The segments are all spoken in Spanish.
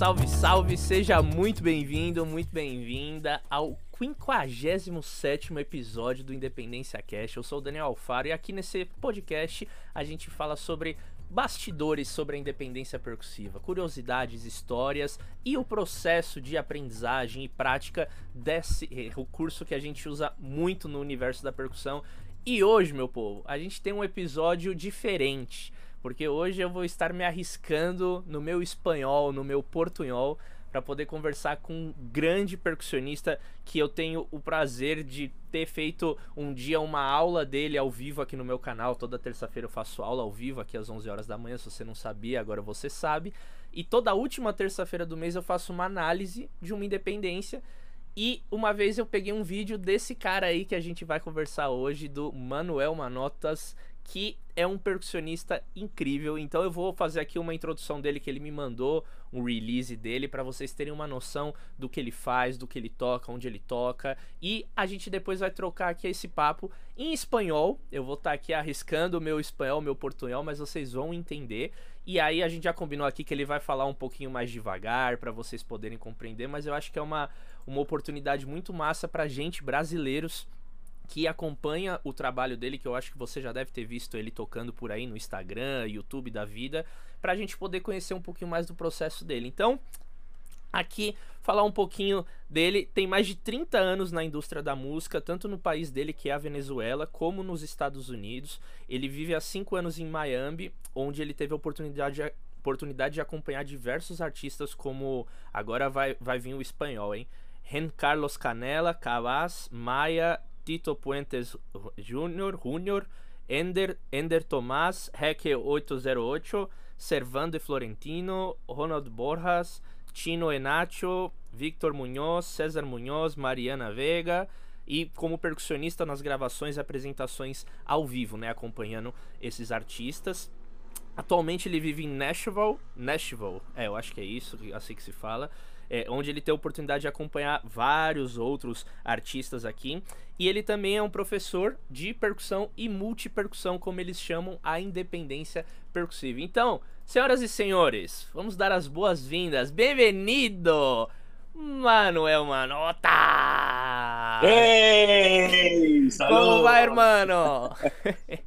salve, salve! Seja muito bem-vindo, muito bem-vinda ao 57 episódio do Independência Cast. Eu sou o Daniel Alfaro e aqui nesse podcast a gente fala sobre bastidores sobre a independência percussiva, curiosidades, histórias e o processo de aprendizagem e prática desse recurso que a gente usa muito no universo da percussão. E hoje, meu povo, a gente tem um episódio diferente, porque hoje eu vou estar me arriscando no meu espanhol, no meu portunhol, para poder conversar com um grande percussionista que eu tenho o prazer de ter feito um dia uma aula dele ao vivo aqui no meu canal. Toda terça-feira eu faço aula ao vivo aqui às 11 horas da manhã, se você não sabia, agora você sabe. E toda última terça-feira do mês eu faço uma análise de uma independência e uma vez eu peguei um vídeo desse cara aí que a gente vai conversar hoje, do Manuel Manotas, que é um percussionista incrível. Então eu vou fazer aqui uma introdução dele que ele me mandou, um release dele para vocês terem uma noção do que ele faz, do que ele toca, onde ele toca. E a gente depois vai trocar aqui esse papo em espanhol. Eu vou estar tá aqui arriscando o meu espanhol, meu portunhol, mas vocês vão entender. E aí a gente já combinou aqui que ele vai falar um pouquinho mais devagar para vocês poderem compreender, mas eu acho que é uma uma oportunidade muito massa pra gente brasileiros que acompanha o trabalho dele, que eu acho que você já deve ter visto ele tocando por aí no Instagram, YouTube da vida, pra gente poder conhecer um pouquinho mais do processo dele. Então, aqui falar um pouquinho dele. Tem mais de 30 anos na indústria da música, tanto no país dele, que é a Venezuela, como nos Estados Unidos. Ele vive há 5 anos em Miami, onde ele teve a oportunidade de, oportunidade de acompanhar diversos artistas, como agora vai, vai vir o espanhol, hein? Ren Carlos Canela, Cabaz, Maya, Tito Puentes Jr., Jr., Ender, Ender Tomás, Heque 808, Servando e Florentino, Ronald Borjas, Chino Enacho, Victor Munhoz, César Munhoz, Mariana Vega e como percussionista nas gravações e apresentações ao vivo, né, acompanhando esses artistas. Atualmente ele vive em Nashville, Nashville, é, eu acho que é isso, assim que se fala é, onde ele tem a oportunidade de acompanhar vários outros artistas aqui. E ele também é um professor de percussão e multipercussão, como eles chamam a independência percussiva. Então, senhoras e senhores, vamos dar as boas-vindas. Bem-vindo, Manuel Manota! ¡Hey! ¿Cómo va, hermano?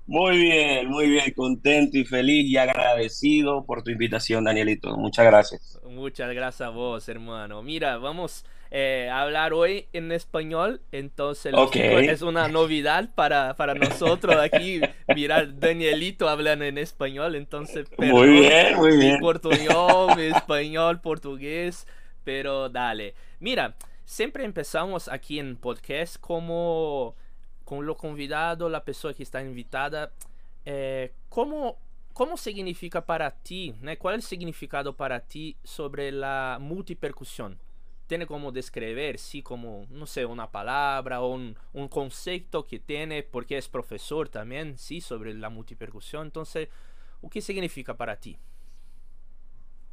Muy bien, muy bien, contento y feliz y agradecido por tu invitación, Danielito. Muchas gracias. Muchas gracias a vos, hermano. Mira, vamos eh, a hablar hoy en español, entonces okay. es una novedad para, para nosotros aquí. Mirar, Danielito hablando en español, entonces... Muy bien, muy bien. Mi portuñol, mi español, portugués, pero dale. Mira, siempre empezamos aquí en podcast como con lo convidado, la persona que está invitada, eh, ¿cómo, ¿cómo significa para ti, né? qual é o significado para ti sobre a multipercussão? Tem como descrever, sí, como, não sei, uma palavra ou um, um conceito que tem, porque é professor também, sí, sobre a multipercussão. Então, o que significa para ti?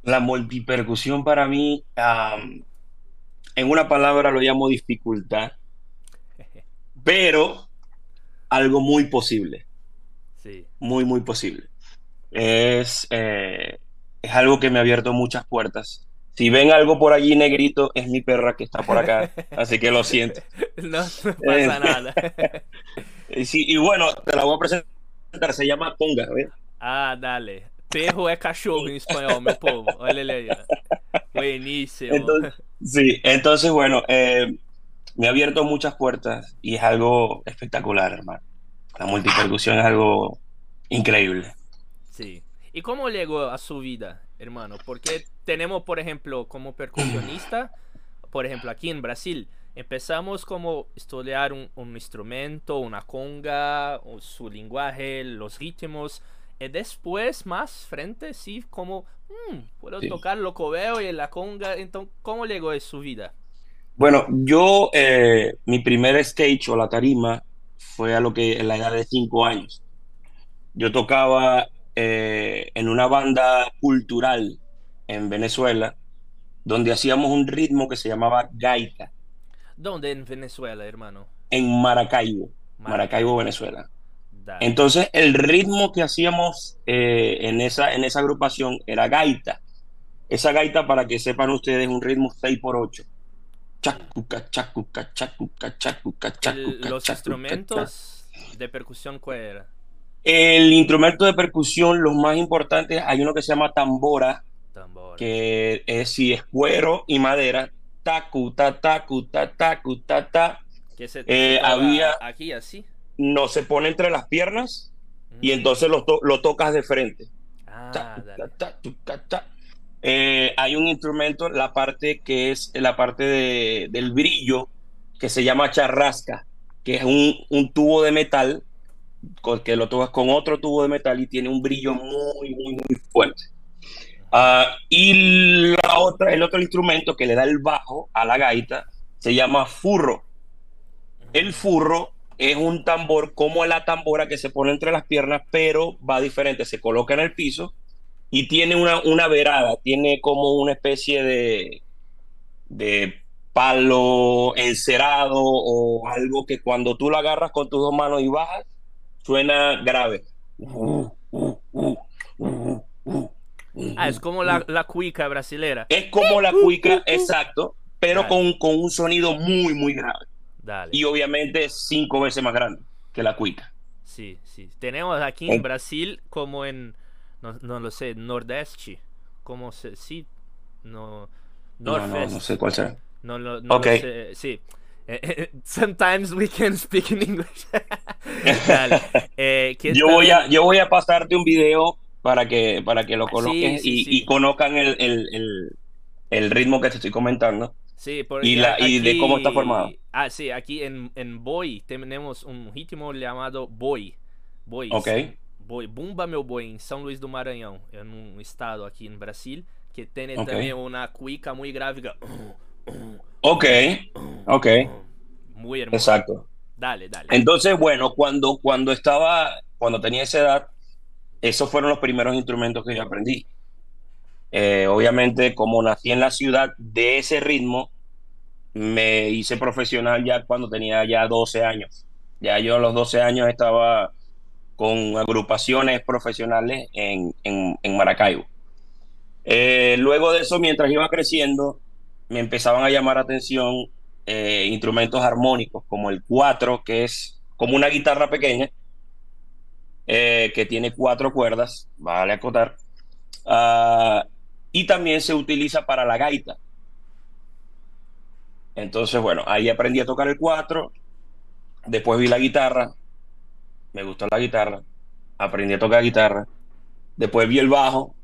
La multipercusión para mí, en una palabra lo llamo dificultad, pero algo muy posible. Sí. Muy, muy posible. Es, eh, es algo que me ha abierto muchas puertas. Si ven algo por allí negrito, es mi perra que está por acá, así que lo siento. No, no pasa nada. sí, y bueno, te la voy a presentar, se llama Ponga. ¿ves? Ah, dale. Perro é cachorro en español, mi povo. Aí. Buenísimo. Entonces, sí, entonces, bueno, eh, me ha abierto muchas puertas y es algo espectacular, hermano. La multipercusión es algo increíble. Sí. ¿Y cómo llegó a su vida, hermano? Porque tenemos, por ejemplo, como percusionista, por ejemplo, aquí en Brasil, empezamos como estudiar un, un instrumento, una conga, su lenguaje, los ritmos. Y después, más frente, sí, como, mmm, puedo Sí. tocar lo que veo y la conga. Entonces, ¿cómo llegó a su vida? Bueno, yo, eh, mi primer stage o la tarima fue a lo que en la edad de cinco años. Yo tocaba eh, en una banda cultural en Venezuela, donde hacíamos un ritmo que se llamaba gaita, ¿Dónde en Venezuela, hermano? en Maracaibo, Maracaibo, Venezuela. Dale. Entonces, el ritmo que hacíamos eh, en esa, en esa agrupación era gaita. Esa gaita, para que sepan ustedes, es un ritmo 6 por 8 Chacuca, chacuca, chacuca, chacuca, chacuca. Los instrumentos de percusión, ¿cuál era? El instrumento de percusión, los más importantes, hay uno que se llama tambora, tambora. que es si es cuero y madera, tacu, ta, tacu, ta, tacu, ta, ta. ¿Qué se eh, había aquí así? No, se pone entre las piernas y mm. entonces lo, lo, tocas de frente. Ah, eh, hay un instrumento, la parte que es la parte de, del brillo, que se llama charrasca, que es un, tubo de metal que lo tocas con otro tubo de metal y tiene un brillo muy, muy, muy fuerte. Ah, y la otra, el otro instrumento que le da el bajo a la gaita se llama furro. El furro es un tambor como la tambora que se pone entre las piernas, pero va diferente. Se coloca en el piso y tiene una, una verada, tiene como una especie de, de palo encerado o algo que cuando tú lo agarras con tus dos manos y bajas, suena grave. Ah, es como la, la cuica brasilera. Es como la cuica, exacto, pero con, con, un sonido muy, muy grave. Dale. Y obviamente cinco veces más grande que la cuica. Sí, sí. Tenemos aquí en Brasil como en, no, no lo sé, Nordeste, como se, sí, no, no, no, sé cuál será. No, no, no okay. sé, sí. Sometimes we can speak in English. Eh, yo, voy a, yo voy a pasarte un video para que, para que lo coloques y, conozcan el, el, el, ritmo que te estoy comentando. Sí, y, la, y de cómo está formado. Ah, sí, aquí en, en Boy tenemos un ritmo llamado Boy. Boy. Ok. Boi, Bumba Meu Boi, em São Luís do Maranhão, é num estado aqui em Brasil, que tem okay. também uma cuica muito grave. Ok, ok. Muy hermoso. Exacto. Dale, dale. Entonces, bueno, cuando, cuando estaba, cuando tenía esa edad, esos fueron los primeros instrumentos que yo aprendí. Eh, obviamente, como nací en la ciudad de ese ritmo, me hice profesional ya cuando tenía ya 12 años. Ya yo a los 12 años estaba con agrupaciones profesionales en, en, Maracaibo. Eh, luego de eso, mientras iba creciendo, me empezaban a llamar atención eh, instrumentos armónicos como el cuatro, que es como una guitarra pequeña, eh, que tiene cuatro cuerdas, vale acotar, uh, y también se utiliza para la gaita. Entonces, bueno, ahí aprendí a tocar el cuatro, después vi la guitarra, me gustó la guitarra, aprendí a tocar guitarra, después vi el bajo,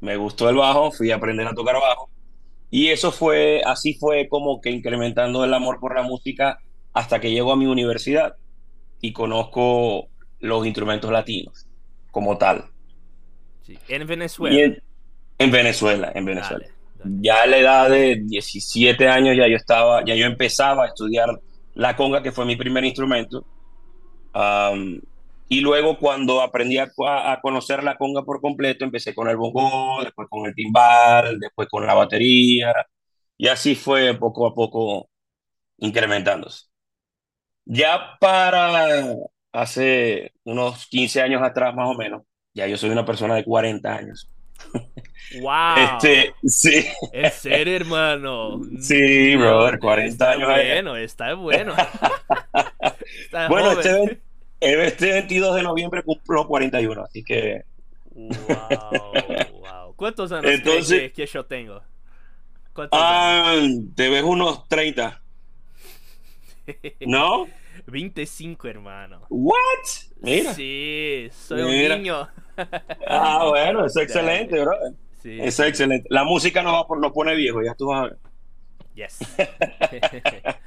me gustó el bajo, fui a aprender a tocar bajo, y eso fue, así fue como que incrementando el amor por la música hasta que llego a mi universidad y conozco los instrumentos latinos como tal. En Venezuela. En, Venezuela, en Venezuela. Ya a la edad de 17 años ya yo estaba, ya yo empezaba a estudiar la conga, que fue mi primer instrumento. Y luego cuando aprendí a, conocer la conga por completo, empecé con el bongo, después con el timbal, después con la batería, y así fue poco a poco incrementándose. Ya para hace unos 15 años atrás más o menos, ya yo soy una persona de 40 años. ¡Wow! Este, sí. Es ser, hermano. Sí, brother, 40 está años. Bueno, está bueno. está bueno, este, este 22 de noviembre cumplo 41, así que. Wow, wow. ¿Cuántos años Entonces, que, yo tengo? Ah, te ves unos 30. ¿No? 25, hermano. ¿What? Mira. Sí, soy un niño. ah, bueno, es excelente, bro. Sí, es excelente. La música nos, va, nos pone viejo, ya tú vas a ver. Yes.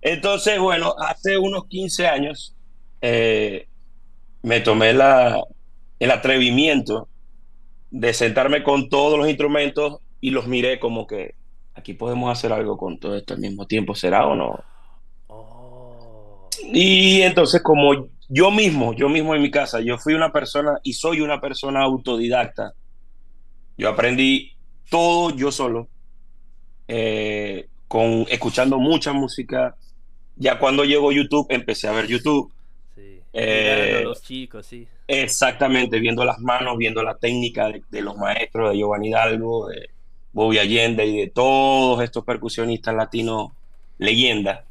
Entonces, bueno, hace unos 15 años eh, me tomé la, el atrevimiento de sentarme con todos los instrumentos y los miré como que aquí podemos hacer algo con todo esto al mismo tiempo, ¿será o no? Oh. Y entonces como yo mismo, yo mismo en mi casa, yo fui una persona y soy una persona autodidacta. Yo aprendí todo yo solo, eh, con, escuchando mucha música. Ya cuando llegó YouTube, empecé a ver YouTube eh, los chicos, sí. Exactamente, viendo las manos, viendo la técnica de, los maestros, de Giovanni Hidalgo, Bobby Allende y de todos estos percusionistas latinos leyendas.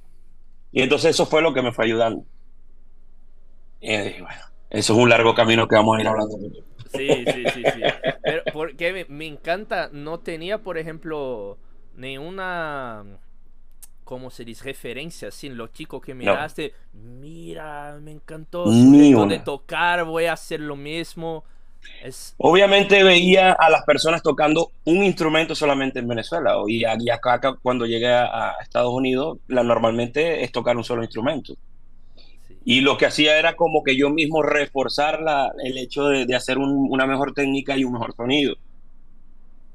Y entonces eso fue lo que me fue ayudando. Y bueno, eso es un largo camino que vamos a ir hablando. Sí, sí, sí, sí. Pero porque me, me encanta, no tenía, por ejemplo, ni una ¿cómo se dice? Referencia, sin los chicos que miraste, mira, me encantó su de tocar, voy a hacer lo mismo. Es... Obviamente veía a las personas tocando un instrumento solamente en Venezuela y, acá, cuando llegué a, Estados Unidos, la, normalmente es tocar un solo instrumento. Y lo que hacía era como que yo mismo reforzar la, el hecho de, hacer una mejor técnica y un mejor sonido.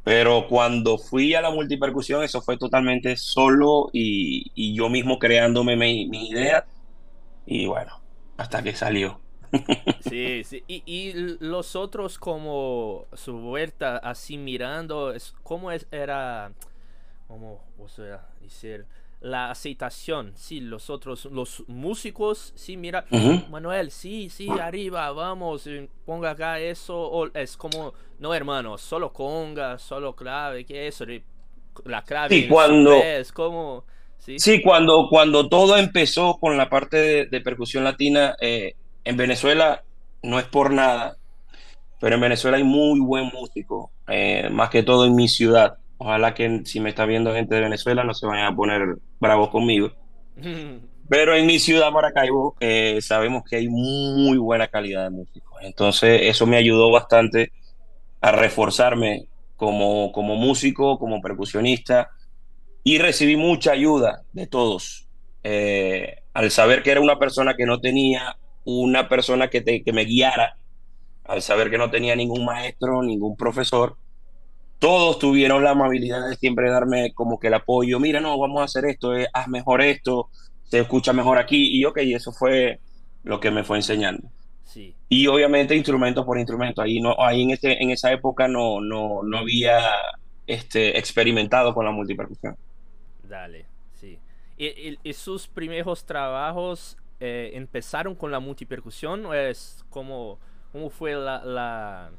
Pero cuando fui a la multipercusión, eso fue totalmente solo y, yo mismo creándome mi, mi, idea. Y bueno, hasta que salió. Sí, sí. Y, y los otros como su vuelta así mirando, ¿cómo es, era, cómo, o sea, decir, la aceptación, sí, los otros, los músicos, sí, mira, Manuel, sí, sí, arriba, vamos, eh, ponga acá eso, o es como, no hermano, solo conga, solo clave, ¿qué es eso? La clave sí, cuando, es como... ¿sí? sí, cuando, cuando todo empezó con la parte de, percusión latina eh, en Venezuela, no es por nada, pero en Venezuela hay muy buen músico, eh, más que todo en mi ciudad. Ojalá que si me está viendo gente de Venezuela no se vayan a poner bravos conmigo. Pero en mi ciudad, Maracaibo, eh, sabemos que hay muy buena calidad de músicos. Entonces, eso me ayudó bastante a reforzarme como, como músico, como percusionista, y recibí mucha ayuda de todos. Eh, al saber que era una persona que no tenía una persona que, te, que me guiara, al saber que no tenía ningún maestro, ningún profesor, todos tuvieron la amabilidad de siempre darme como que el apoyo, mira, no, vamos a hacer esto, eh, haz mejor esto, se escucha mejor aquí, y ok, eso fue lo que me fue enseñando. Sí. Y obviamente instrumento por instrumento, ahí, no, ahí en, este, en esa época no, no, no había este, experimentado con la multipercusión. Dale, sí. ¿Y, sus primeros trabajos eh, empezaron con la multipercusión o es como, cómo fue la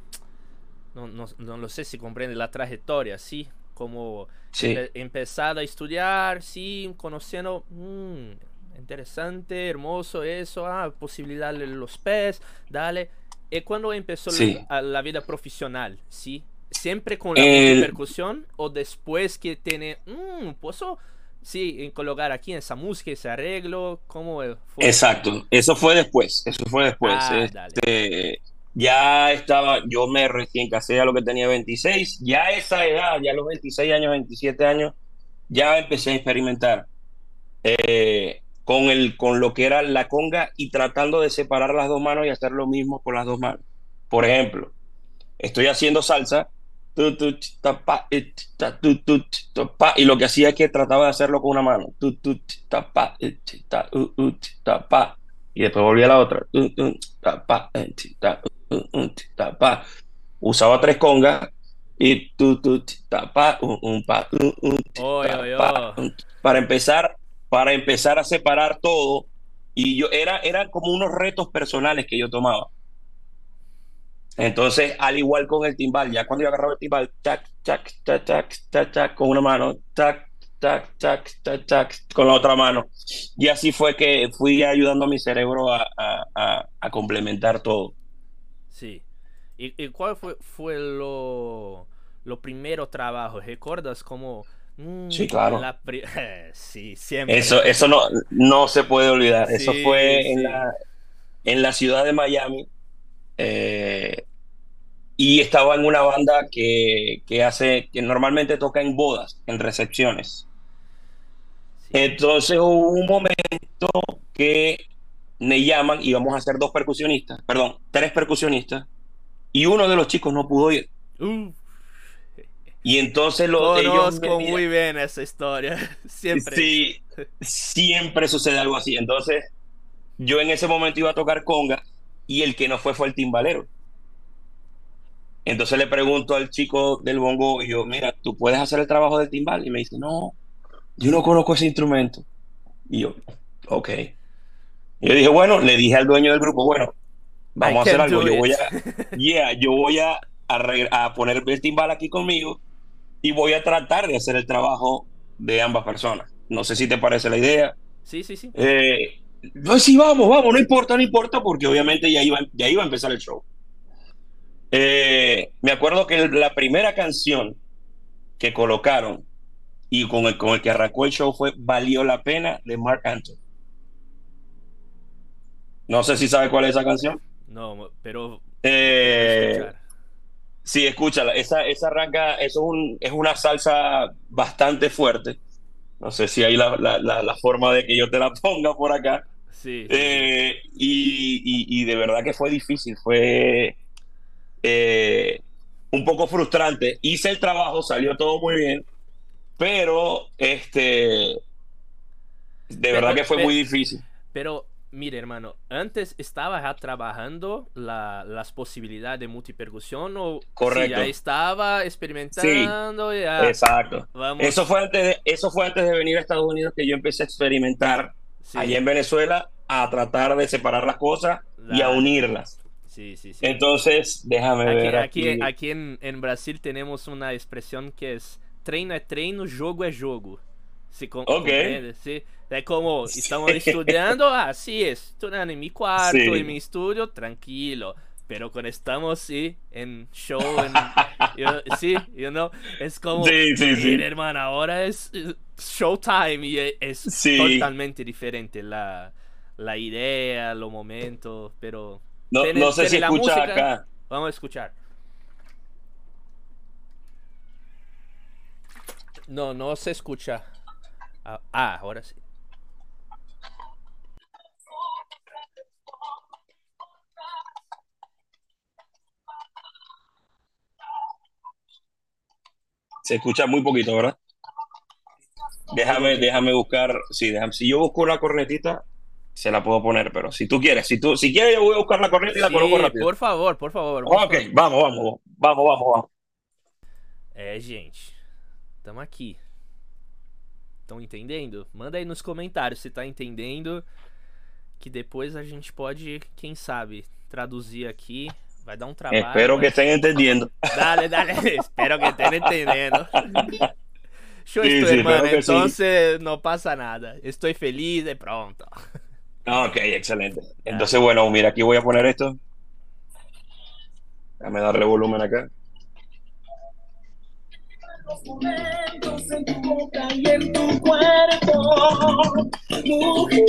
no, no, no lo sé si comprende la trayectoria, ¿sí? Como sí. empezar a estudiar, sí, conociendo, mmm, interesante, hermoso eso, ah, posibilidad de los pés, dale. ¿Y cuando empezó la, vida profesional, sí? ¿Siempre con la percusión o después que tiene, mmm, puedo, sí, colocar aquí esa música, ese arreglo, ¿cómo fue? Exacto, eso fue después, eso fue después. Ah, este, ya estaba, yo me recién casé a lo que tenía 26, ya esa edad, ya a los 26 años, 27 años, ya empecé a experimentar eh, con, el, con lo que era la conga y tratando de separar las dos manos y hacer lo mismo con las dos manos. Por ejemplo, estoy haciendo salsa y lo que hacía es que trataba de hacerlo con una mano y después volvía a la otra Usaba tres congas y tu, tu, tapa, un, pa, para empezar, para empezar a separar todo. Y yo era, era como unos retos personales que yo tomaba. Entonces, al igual con el timbal, ya cuando yo agarraba el timbal, tac, tac, tac, tac, tac, tac, con una mano, tac, tac, tac, tac, tac, con la otra mano. Y así fue que fui ayudando a mi cerebro a, a, a complementar todo. Sí. ¿Y, cuál fue, fue lo, lo primero trabajo? ¿Recuerdas como... Mm, sí, claro. sí, siempre. Eso, eso no, no se puede olvidar. eso fue en, la, en la ciudad de Miami. Eh, y estaba en una banda que, que, hace, que normalmente toca en bodas, en recepciones. Entonces hubo un momento que me llaman y vamos a hacer dos percusionistas, perdón, tres percusionistas, y uno de los chicos no pudo ir. Y entonces lo Conozco muy bien esa historia. Siempre. Sí, siempre sucede algo así. Entonces, yo en ese momento iba a tocar conga y el que no fue fue el timbalero. Entonces le pregunto al chico del bongo, y yo, mira, ¿tú puedes hacer el trabajo del timbal? Y me dice, no, yo no conozco ese instrumento. Y yo, ok. Y yo dije, bueno, le dije al dueño del grupo, bueno, vamos a hacer algo. Yo voy a, yeah, yo voy a, a, poner el timbal aquí conmigo y voy a tratar de hacer el trabajo de ambas personas. No sé si te parece la idea. Sí, sí, sí. Eh, no, sí, vamos, vamos, no importa, no importa, porque obviamente ya iba, ya iba a empezar el show. Eh, me acuerdo que la primera canción que colocaron y con el, con el que arrancó el show fue Valió la pena de Mark Anthony. No sé si sabe cuál es esa canción. No, pero. Eh, sí, escúchala. Esa, esa arranca, eso es, un, es una salsa bastante fuerte. No sé si hay la, la, la, forma de que yo te la ponga por acá. Sí. Eh, y, y, y, de verdad que fue difícil. Fue eh, un poco frustrante. Hice el trabajo, salió todo muy bien. Pero, este. De Pero, verdad que fue pero- muy difícil. Pero, mire, hermano, antes estaba ya trabajando la- las posibilidades de multipercusión o sí, Correcto. ya estaba experimentando ya. Exacto. Vamos. Eso fue, antes de, eso fue antes de venir a Estados Unidos que yo empecé a experimentar Sí, allá en Venezuela a tratar de separar las cosas y a unirlas. sí, sí, sí. Entonces, déjame Aquí, ver aquí, aquí. aquí en, en Brasil tenemos una expresión que es treino é treino, jogo é jogo. Se com- Ok. compreende? Sí. É como estamos estudiando, así es, estudiando en mi cuarto, Sí. en mi estudio, tranquilo. Pero cuando estamos sí, en show, en, you- sí, you know, es como, Sí, sí, sí. "Mira, hermano, ahora es eh, showtime y e- es Sí. totalmente diferente la, la idea, los momentos, pero No, tiene- no sé si escuchas música. acá. Vamos a escuchar. No, no se escucha. Ah, ah, ahora sí. Se escucha muy poquito, ¿verdad? Déjame, déjame buscar. Sí, déjame, si yo busco una cornetita, se la puedo poner, pero si tú quieres, si tú, si quieres, yo voy a buscar la corneta y la Sí, coloco rápido. por favor, por favor. Ok, vamos, vamos, vamos, vamos, vamos. É, gente. Tamo aqui. Estão entendendo? Manda aí nos comentários se tá entendendo. Que depois a gente pode, quem sabe, traduzir aqui. Vai dar um trabalho. Espero que estén entendiendo. Dale, dale. Espero que estén entendiendo. Yo Sí, estoy, sí, hermano. que sí. Entonces no pasa nada. Estoy feliz de pronto. Ok, excelente. Entonces, bueno, mira, aquí voy a poner esto. Déjame darle volumen acá. los momentos en tu boca y en tu cuerpo, mujer.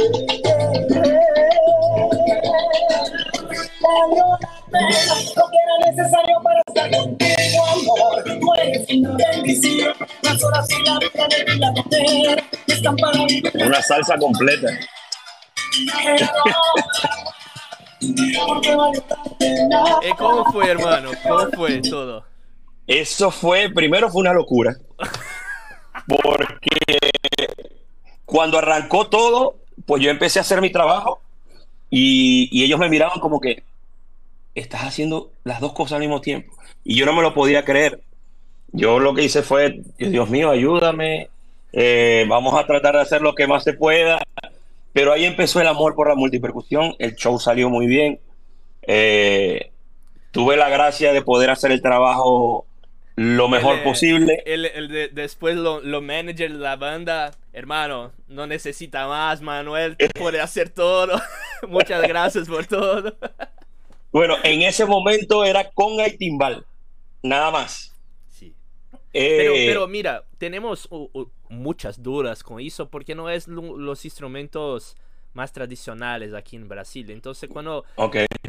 Lo que era necesario para estar contigo, amor. Tú eres una bendición, las horas y la vida de la mujer están para mí. Una salsa completa. ¿Y cómo fue, hermano? ¿Cómo fue todo? Eso fue, primero fue una locura. Porque cuando arrancó todo, pues yo empecé a hacer mi trabajo y, y ellos me miraban como que estás haciendo las dos cosas al mismo tiempo. Y yo no me lo podía creer. Yo lo que hice fue, Dios mío, ayúdame, eh, vamos a tratar de hacer lo que más se pueda. Pero ahí empezó el amor por la multipercusión, el show salió muy bien. Eh, tuve la gracia de poder hacer el trabajo lo mejor El, eh, posible. El, el de- después lo, lo manager de la banda, hermano, no necesita más, Manuel, tú puedes hacer todo. Muchas gracias por todo. Bueno, en ese momento era conga y timbal, nada más. Sí. Eh, Pero, pero mira, tenemos uh, uh, muchas dudas con eso porque no es lo- los instrumentos más tradicionales aquí en Brasil. Entonces, cuando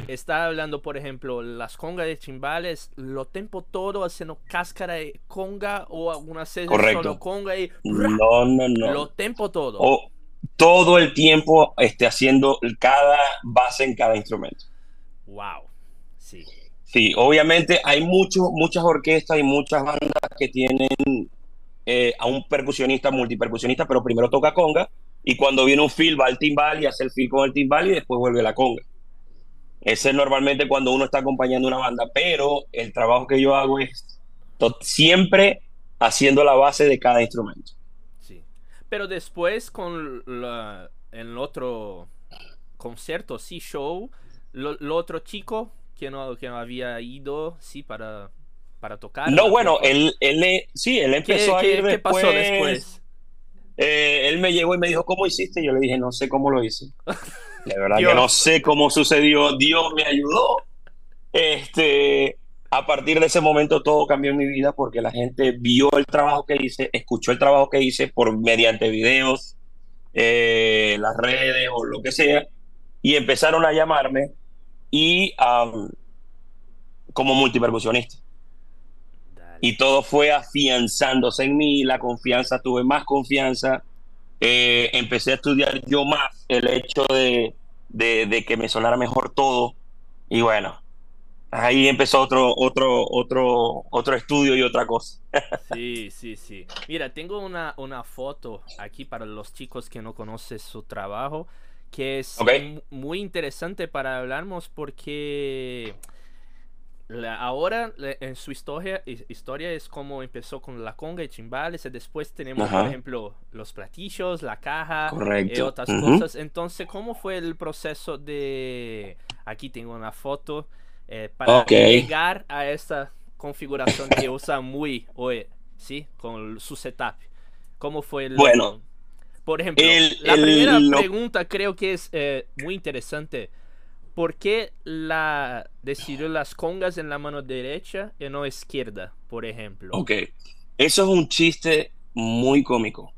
está hablando, por ejemplo, las congas de timbales, lo tempo todo haciendo cáscara de conga o algunas veces Correcto. solo conga y no, no, no. lo tempo todo. O todo el tiempo este, haciendo cada base en cada instrumento. Wow. Sí. Sí, obviamente hay muchos, muchas orquestas y muchas bandas que tienen eh, a un percusionista, multipercusionista, pero primero toca conga y cuando viene un fill va al timbal y hace el fill con el timbal y después vuelve la conga. Ese es normalmente cuando uno está acompañando una banda, pero el trabajo que yo hago es siempre haciendo la base de cada instrumento. Sí. Pero después con la- el otro concierto, sí, show, lo, lo otro chico que no, que no había ido, sí, para para tocar. No, bueno, él, él, sí, él empezó ¿Qué, a ir qué, después. ¿Qué pasó después? Eh, él me llegó y me dijo, ¿cómo hiciste? Yo le dije, no sé cómo lo hice. La verdad Dios. que no sé cómo sucedió. Dios me ayudó. Este, a partir de ese momento todo cambió en mi vida porque la gente vio el trabajo que hice, escuchó el trabajo que hice por mediante videos, eh, las redes o lo que sea, y empezaron a llamarme y am, como multipercusionista. Dale. Y todo fue afianzándose en mí, la confianza, tuve más confianza, eh, empecé a estudiar yo más el hecho de, de, de que me sonara mejor todo. Y bueno, ahí empezó otro, otro, otro, otro estudio y otra cosa. Sí, sí, sí. Mira, tengo una, una foto aquí para los chicos que no conocen su trabajo, que es muy interesante para hablarnos porque la- ahora la- en su historia, hi- historia es como empezó con la conga y chimbales y después tenemos, Ajá. por ejemplo, los platillos, la caja y Correcto. otras cosas. Entonces, ¿cómo fue el proceso de... Aquí tengo una foto eh, para llegar a esta configuración que usa muy hoy, ¿sí? Con su setup. ¿Cómo fue el... Bueno, por ejemplo, el- la el- primera lo- pregunta creo que es eh, muy interesante. ¿Por qué la decidió las congas en la mano derecha y no izquierda, por ejemplo? ok. Eso es un chiste muy cómico.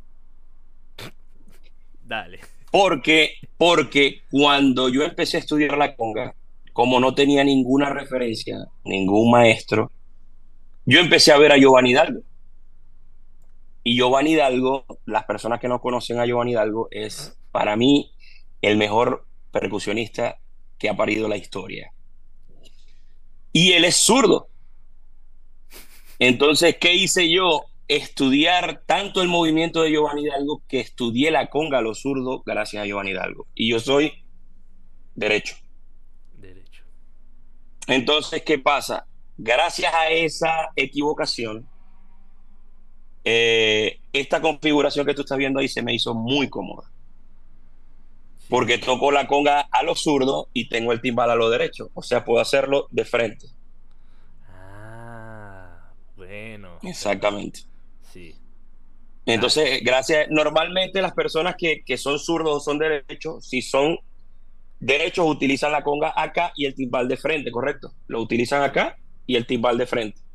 Dale. Porque, porque cuando yo empecé a estudiar la conga, como no tenía ninguna referencia, ningún maestro, yo empecé a ver a Giovanni Hidalgo. Y Giovanni Hidalgo, las personas que no conocen a Giovanni Hidalgo, es para mí el mejor percusionista que ha parido la historia. Y él es zurdo. Entonces, ¿qué hice yo? Estudiar tanto el movimiento de Giovanni Hidalgo que estudié la conga a los zurdos gracias a Giovanni Hidalgo. Y yo soy derecho. Derecho. Entonces, ¿qué pasa? Gracias a esa equivocación, eh, esta configuración que tú estás viendo ahí se me hizo muy cómoda. Porque toco la conga a lo zurdo y tengo el timbal a lo derecho. O sea, puedo hacerlo de frente. Ah, bueno. Exactamente. Sí. Entonces, gracias. Normalmente las personas que, que son zurdos o son derechos, si son derechos, utilizan la conga acá y el timbal de frente, ¿correcto? Lo utilizan acá y el timbal de frente.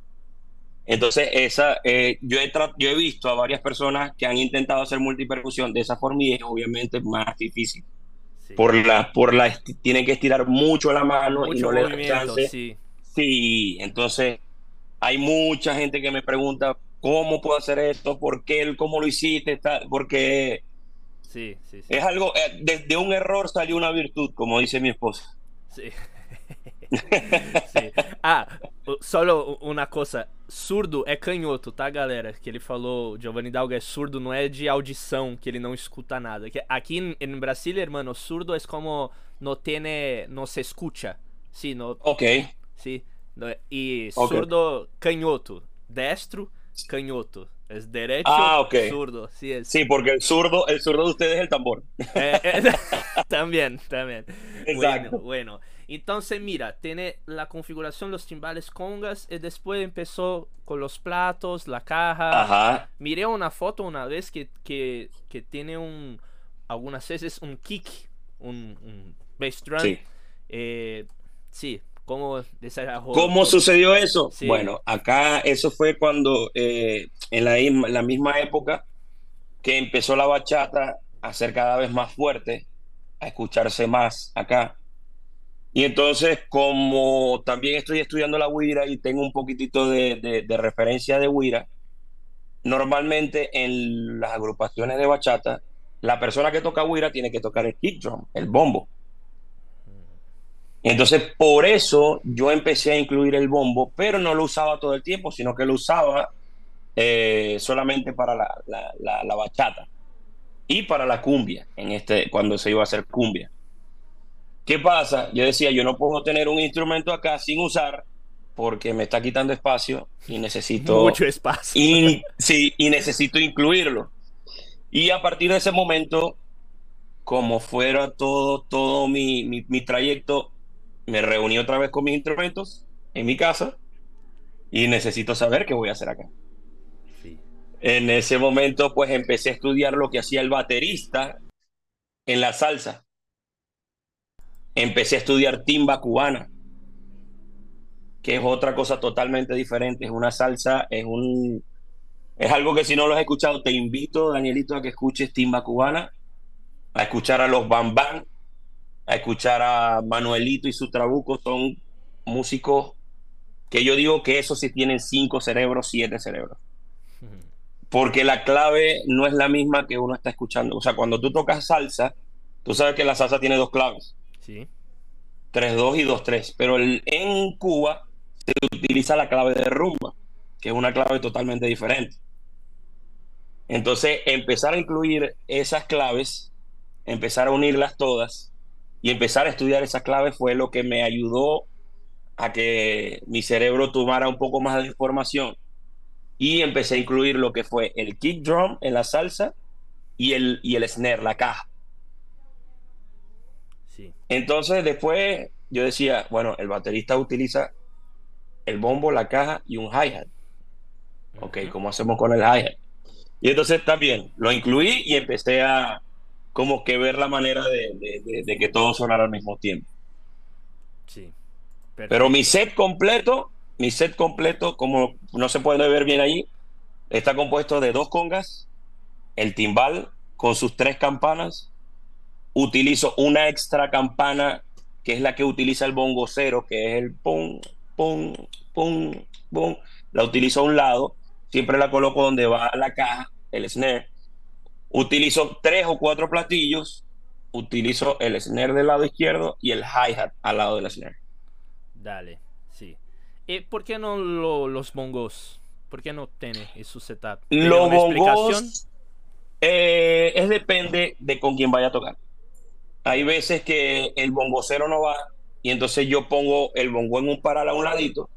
Entonces, esa, eh, yo, he yo he visto a varias personas que han intentado hacer multipercusión de esa forma y es obviamente más difícil. sí. Por la, por la, tienen que estirar mucho la mano y Mucho no le dan chance. sí. Sí, entonces hay mucha gente que me pregunta cómo puedo hacer esto, por qué, cómo lo hiciste, tal, porque Sí, sí, sí. es algo, eh, desde un error salió una virtud, como dice mi esposa. Sí. Sí. Ah, solo uma coisa. Surdo é canhoto, tá, galera? Que ele falou, Giovanni Dalga é surdo, não é de audição, que ele não escuta nada. Aqui em, Brasília, hermano, surdo é como no tiene, no se escucha. Sí, no, Ok, sí. Ok. surdo canhoto, destro, canhoto. Es derecho, Ah, ok. zurdo. Sí, es. sí, porque el zurdo, el zurdo de ustedes es el tambor. Eh, eh, también, también. Exacto. Bueno, bueno. Entonces, mira, tiene la configuración, los timbales congas, y después empezó con los platos, la caja. Ajá, Miré una foto una vez que, que, que tiene un, algunas veces un kick, un, un bass drum. sí. Eh, sí, ¿cómo desarrolló? ¿Cómo sucedió eso? Sí. Bueno, acá eso fue cuando eh, en la, misma- la misma época que empezó la bachata a ser cada vez más fuerte, a escucharse más acá. Y entonces, como también estoy estudiando la guira y tengo un poquitito de, de- referencia de guira, normalmente en las agrupaciones de bachata, la persona que toca guira tiene que tocar el kick drum, el bombo. Entonces, por eso yo empecé a incluir el bombo, pero no lo usaba todo el tiempo, sino que lo usaba eh, solamente para la, la- la- la bachata y para la cumbia, en este, cuando se iba a hacer cumbia. ¿Qué pasa? Yo decía, yo no puedo tener un instrumento acá sin usar porque me está quitando espacio y necesito Mucho espacio. y, sí, y necesito incluirlo. Y a partir de ese momento, como fuera todo, todo mi, mi, mi trayecto, me reuní otra vez con mis instrumentos en mi casa y necesito saber qué voy a hacer acá. Sí. En ese momento, pues empecé a estudiar lo que hacía el baterista en la salsa. Empecé a estudiar timba cubana, que es otra cosa totalmente diferente. Es una salsa, es un, es algo que si no lo has escuchado, te invito, Danielito, a que escuches timba cubana, a escuchar a los Bam Bam, a escuchar a Manuelito y su trabuco. Son músicos que yo digo que esos sí tienen cinco cerebros, siete cerebros. Porque la clave no es la misma que uno está escuchando. O sea, cuando tú tocas salsa, tú sabes que la salsa tiene dos claves. Sí. 3-2 y 2-3. Pero el, en Cuba se utiliza la clave de rumba, que es una clave totalmente diferente. Entonces, empezar a incluir esas claves, empezar a unirlas todas y empezar a estudiar esas claves fue lo que me ayudó a que mi cerebro tomara un poco más de información y empecé a incluir lo que fue el kick drum en la salsa y el, y el snare, la caja. Sí. Entonces después yo decía, bueno, el baterista utiliza el bombo, la caja y un hi-hat. Ok. ¿cómo hacemos con el hi-hat? Y entonces también lo incluí y empecé a como que ver la manera de, de- de- de que todo sonara al mismo tiempo. Sí. Pero mi set completo, mi set completo, como no se puede ver bien ahí, está compuesto de dos congas, el timbal con sus tres campanas. Utilizo una extra campana que es la que utiliza el bongo cero, que es el pum, pum, pum, pum. La utilizo a un lado, siempre la coloco donde va la caja, el snare. Utilizo tres o cuatro platillos, utilizo el snare del lado izquierdo y el hi-hat al lado del snare. Dale, sí. ¿Y por qué no lo- los bongos? ¿Por qué no tiene su setup? ¿Tiene Los bongos eh, es depende de con quién vaya a tocar. Hay veces que el bongocero no va y entonces yo pongo el bongo en un paral a un ladito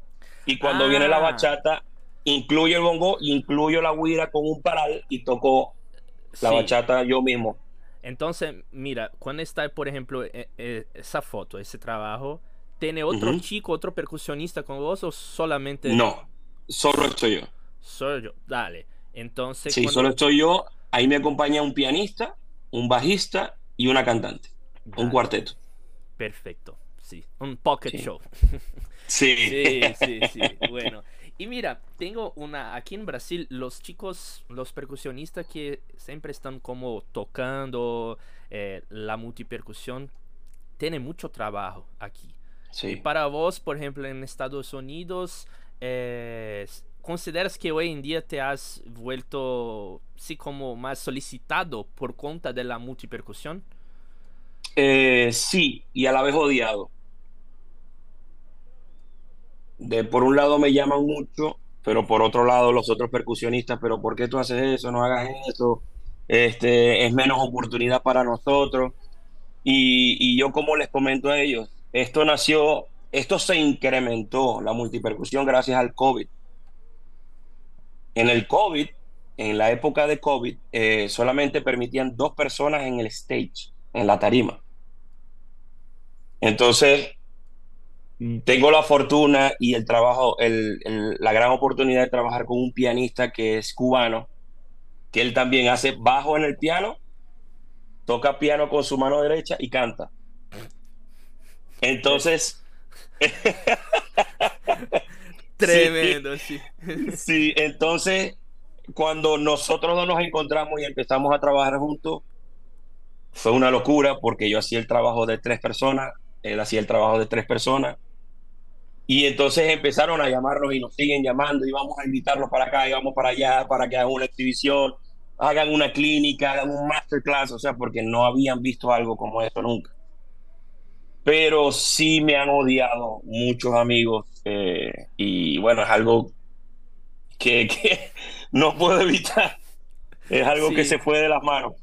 y cuando Ah. viene la bachata incluyo el bongo, incluyo la guira con un paral y toco la Sí. bachata yo mismo. Entonces, mira, cuando está, por ejemplo, e- e- esa foto, ese trabajo, ¿tiene otro chico, otro percusionista con vos o solamente No, solo estoy yo. soy yo? Dale. Entonces, Sí, cuando- solo estoy yo. Ahí me acompaña un pianista, un bajista y una cantante. Un cuarteto. Perfecto, sí. Un pocket Sí. show. Sí. Sí, sí, sí. Bueno. Y mira, tengo una. Aquí en Brasil, los chicos, los percusionistas que siempre están como tocando eh, la multipercusión, tienen mucho trabajo aquí. Y Sí. para vos, por ejemplo, en Estados Unidos, eh, ¿consideras que hoy en día te has vuelto, sí, como más solicitado por cuenta de la multipercusión? Eh, sí, y a la vez odiado. De por un lado me llaman mucho, pero por otro lado los otros percusionistas, pero ¿por qué tú haces eso? No hagas eso. Este, es menos oportunidad para nosotros. Y, yo como les comento a ellos, esto nació, esto se incrementó, la multipercusión, gracias al COVID. En el COVID, en la época de COVID, eh, solamente permitían dos personas en el stage, en la tarima. Entonces, tengo la fortuna y el trabajo, el- el- la gran oportunidad de trabajar con un pianista que es cubano, que él también hace bajo en el piano, toca piano con su mano derecha y canta. Entonces, Tremendo, sí. sí, entonces, cuando nosotros dos nos encontramos y empezamos a trabajar juntos, fue una locura porque yo hacía el trabajo de tres personas, él hacía el trabajo de tres personas. Y entonces empezaron a llamarnos y nos siguen llamando y vamos a invitarlos para acá y vamos para allá para que hagan una exhibición, hagan una clínica, hagan un masterclass, o sea, porque no habían visto algo como esto nunca. Pero sí me han odiado muchos amigos eh, y bueno, es algo que, que no puedo evitar. Es algo que Sí. se fue de las manos.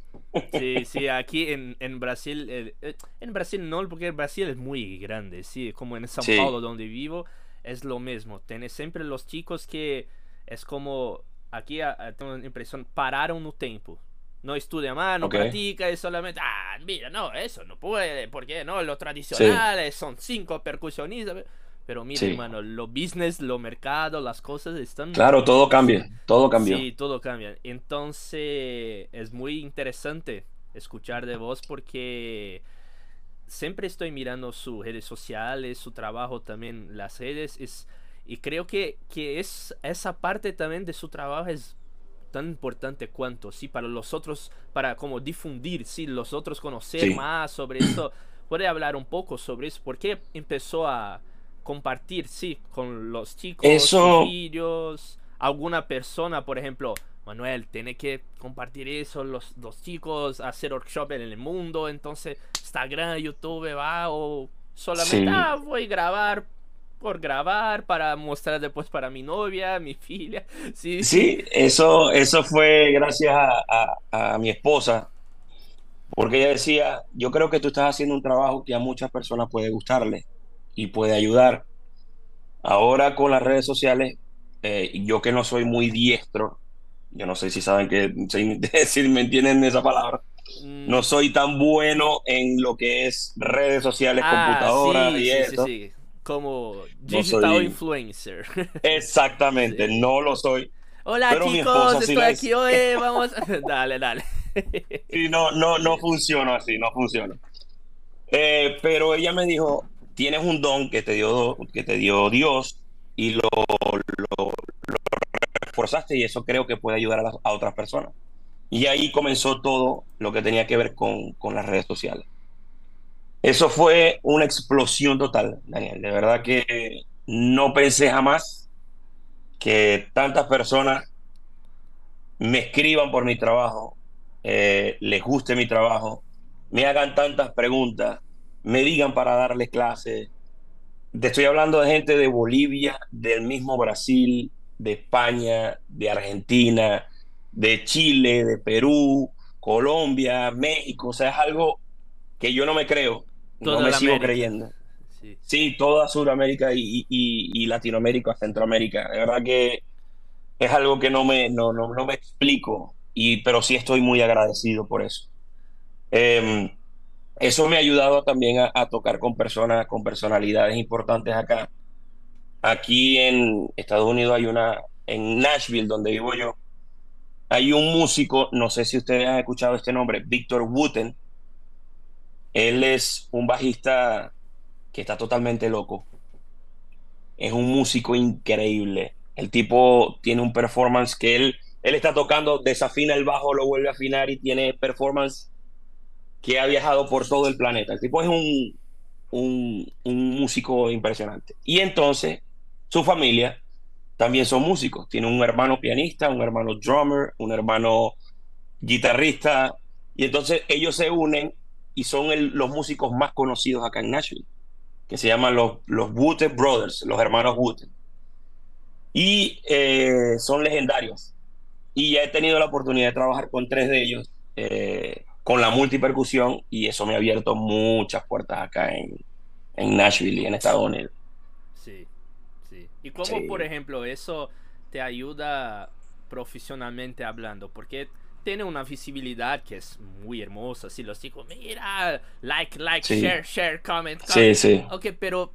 Sí, sí, aquí en, en Brasil, eh, en Brasil no, porque Brasil es muy grande, sí, como en São Sí. Paulo donde vivo, es lo mismo. Tienes siempre los chicos que es como, aquí ah, ah, tengo la impresión, pararon un tiempo. No estudia más, no practica, es solamente, ah, mira, no, eso no puede, porque no, los tradicionales son cinco percusionistas. Pero mira, Sí. hermano, lo business, lo mercado, las cosas están... Claro, todo cambia, todo cambió. Sí, todo cambia. Entonces es muy interesante escuchar de vos porque siempre estoy mirando sus redes sociales, su trabajo también, las redes, es, y creo que, que es, esa parte también de su trabajo es tan importante cuanto, sí, para los otros, para como difundir, sí, los otros conocer Sí. más sobre esto. Puede hablar un poco sobre eso, ¿por qué empezó a compartir, sí, con los chicos, Eso- alguna persona, por ejemplo, Manuel, tiene que compartir eso, los, los chicos, hacer workshop en el mundo, entonces Instagram, YouTube, va, o solamente, Sí. ah, voy a grabar por grabar, para mostrar después para mi novia, mi filia, sí, Sí, eso, eso fue gracias a, a- a mi esposa, porque ella decía, yo creo que tú estás haciendo un trabajo que a muchas personas puede gustarle y puede ayudar. Ahora con las redes sociales, eh, yo que no soy muy diestro, yo no sé si saben que, si, me entienden esa palabra, Mm, no soy tan bueno en lo que es redes sociales, ah, computadoras sí, y sí, eso. sí, como No digital soy- influencer. Exactamente, no lo soy. Hola Pero chicos, estoy la aquí hoy, vamos, dale, dale. Sí, no, no, no funciona así, no funciona. Eh, pero ella me dijo, tienes un don que te dio, que te dio Dios y lo, lo, lo reforzaste y eso creo que puede ayudar a, otras personas. Y ahí comenzó todo lo que tenía que ver con, con las redes sociales. Eso fue una explosión total, Daniel. De verdad que no pensé jamás que tantas personas me escriban por mi trabajo, eh, les guste mi trabajo, me hagan tantas preguntas, me digan para darles clases. Te estoy hablando de gente de Bolivia, del mismo Brasil, de España, de Argentina, de Chile, de Perú, Colombia, México. O sea, es algo que yo no me creo, no me sigo América. creyendo. Sí. Sí, toda Sudamérica y, y- y Latinoamérica, Centroamérica. De verdad que es algo que no me, no, no, no me explico, y, pero sí estoy muy agradecido por eso. Eh, eso me ha ayudado también a, tocar con personas, con personalidades importantes acá. Aquí en Estados Unidos hay una, en Nashville, donde vivo yo, hay un músico, no sé si ustedes han escuchado este nombre, Victor Wooten. Él es un bajista que está totalmente loco. Es un músico increíble. El tipo tiene un performance que él, él está tocando, desafina el bajo, lo vuelve a afinar y tiene performance que ha viajado por todo el planeta. El tipo es un, un, músico impresionante. Y entonces, su familia también son músicos. Tiene un hermano pianista, un hermano drummer, un hermano guitarrista. Y entonces ellos se unen y son los músicos más conocidos acá en Nashville, que se llaman los, los Wooten Brothers, los hermanos Wooten. Y eh, son legendarios. Y ya he tenido la oportunidad de trabajar con tres de ellos, eh, con la multipercusión, y eso me ha abierto muchas puertas acá en, en Nashville y en Estados Unidos. Sí, sí. ¿Y cómo, Sí. por ejemplo, eso te ayuda profesionalmente hablando? Porque tiene una visibilidad que es muy hermosa. Si los chicos, mira, like, like, Sí. share, share, comment, Sí, comment. sí. Ok, pero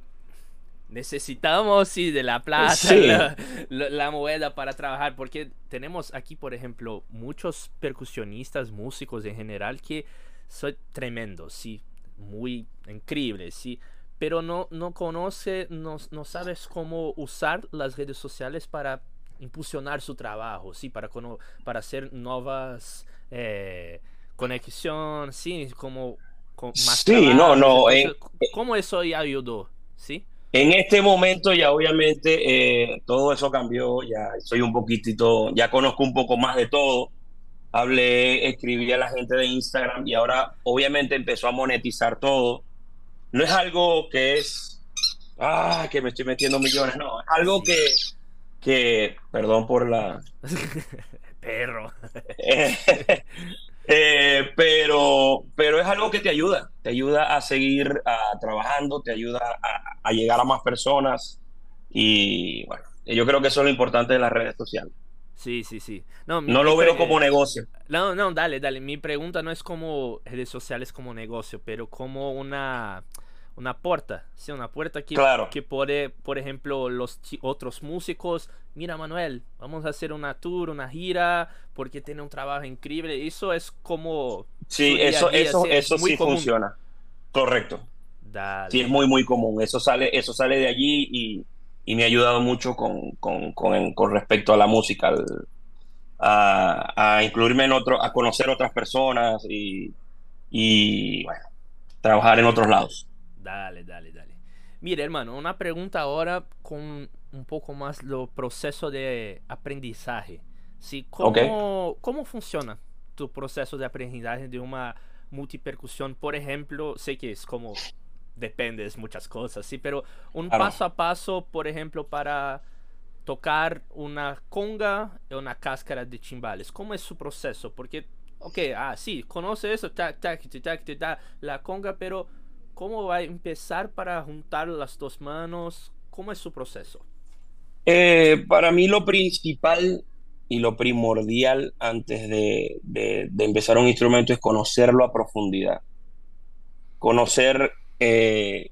necesitamos, sí, de la plata, Sí. la, la- la moneda para trabajar. Porque tenemos aquí, por ejemplo, muchos percusionistas, músicos en general que son tremendos, sí, muy increíbles, sí. Pero no, no conoce, no, no sabes cómo usar las redes sociales para impulsionar su trabajo, sí, para, para hacer nuevas eh, conexiones, sí, como con más Sí, no, no, Entonces, ¿Cómo eso ya ayudó? ¿Sí? En este momento ya obviamente eh, todo eso cambió, ya soy un poquitito, ya conozco un poco más de todo. Hablé, escribí a la gente de Instagram y ahora obviamente empezó a monetizar todo. No es algo que es, ah, que me estoy metiendo millones, no, es algo que, que, perdón por la, Perro. Eh, pero, pero es algo que te ayuda, te ayuda a seguir ah, trabajando, te ayuda a, a llegar a más personas y bueno, yo creo que eso es lo importante de las redes sociales. Sí, sí, sí. No, No lo veo como negocio. No, no, dale, dale. Mi pregunta no es como redes sociales como negocio, pero como una, una puerta, sí, una puerta que, Claro. que puede, por ejemplo, los otros músicos, mira Manuel, vamos a hacer una tour, una gira, porque tiene un trabajo increíble. Eso es como... Sí, eso, día, eso, sí, es eso muy sí común. funciona. Correcto. Dale. Sí, es muy, muy común. Eso sale, eso sale de allí y, y me ha ayudado mucho con, con, con, con respecto a la música, al- a, a incluirme en otro, a conocer otras personas y, y bueno, trabajar en otros lados. Dale, dale, dale. Mira, hermano, una pregunta ahora con un poco más lo proceso de aprendizaje. Sí, ¿cómo, ¿Cómo funciona tu proceso de aprendizaje de una multipercusión? Por ejemplo, sé que es como depende de muchas cosas, sí, pero un Claro. paso a paso, por ejemplo, para tocar una conga y una cáscara de chimbales. ¿Cómo es su proceso? Porque, ok, ah, sí, conoce eso, tac, tac, tac, tac, tac, tac, la conga, pero ¿cómo va a empezar para juntar las dos manos? ¿Cómo es su proceso? Eh, para mí lo principal y lo primordial antes de, de- empezar un instrumento es conocerlo a profundidad. Conocer eh,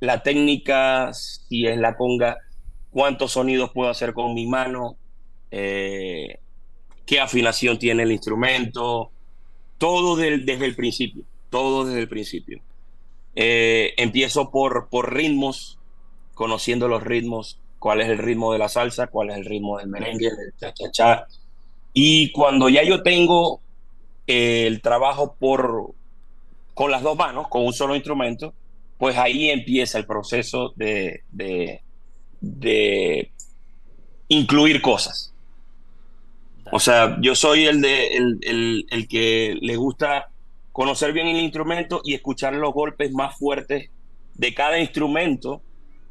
la técnica, si es la conga, cuántos sonidos puedo hacer con mi mano, eh, qué afinación tiene el instrumento, todo desde el principio, todo desde el principio. Eh, empiezo por, por ritmos, conociendo los ritmos, cuál es el ritmo de la salsa, cuál es el ritmo del merengue, del cha-cha-cha. Y cuando ya yo tengo eh, el trabajo por, con las dos manos, con un solo instrumento, pues ahí empieza el proceso de, de, incluir cosas. O sea, yo soy el, de, el, el que le gusta conocer bien el instrumento y escuchar los golpes más fuertes de cada instrumento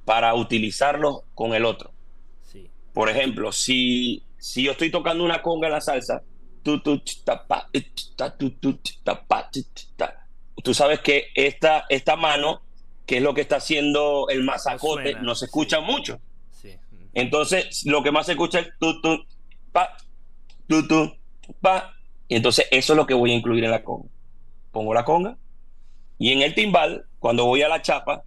para utilizarlos con el otro. Sí, Por ejemplo, si, si yo estoy tocando una conga en la salsa, tú sabes que esta, esta mano, que es lo que está haciendo el mazacote, no se escucha sí. mucho. sí. Entonces, lo que más se escucha es tu, tu, pa, tu, tu, pa. Y entonces, eso es lo que voy a incluir en la conga. Pongo la conga. Y en el timbal, cuando voy a la chapa,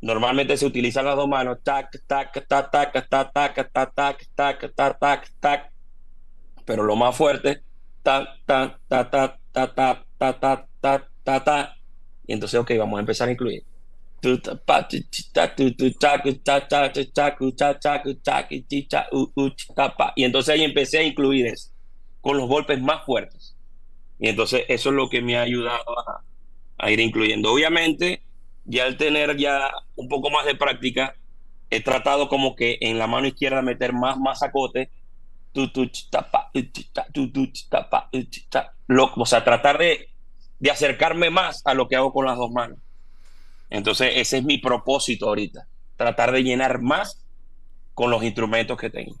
normalmente se utilizan las dos manos. Tac, tac, tac, tac, tac, tac, tac, tac, tac, tac, tac, tac. Pero lo más fuerte, ta, ta, ta, ta, ta, ta, ta, ta, ta, ta, ta. Y entonces, ok, vamos a empezar a incluir. Y entonces ahí empecé a incluir eso, con los golpes más fuertes. Y entonces eso es lo que me ha ayudado a, ir incluyendo. Obviamente, ya al tener ya un poco más de práctica, he tratado como que en la mano izquierda meter más masacote. O sea, tratar de, de acercarme más a lo que hago con las dos manos. Entonces, ese es mi propósito ahorita, tratar de llenar más con los instrumentos que tengo.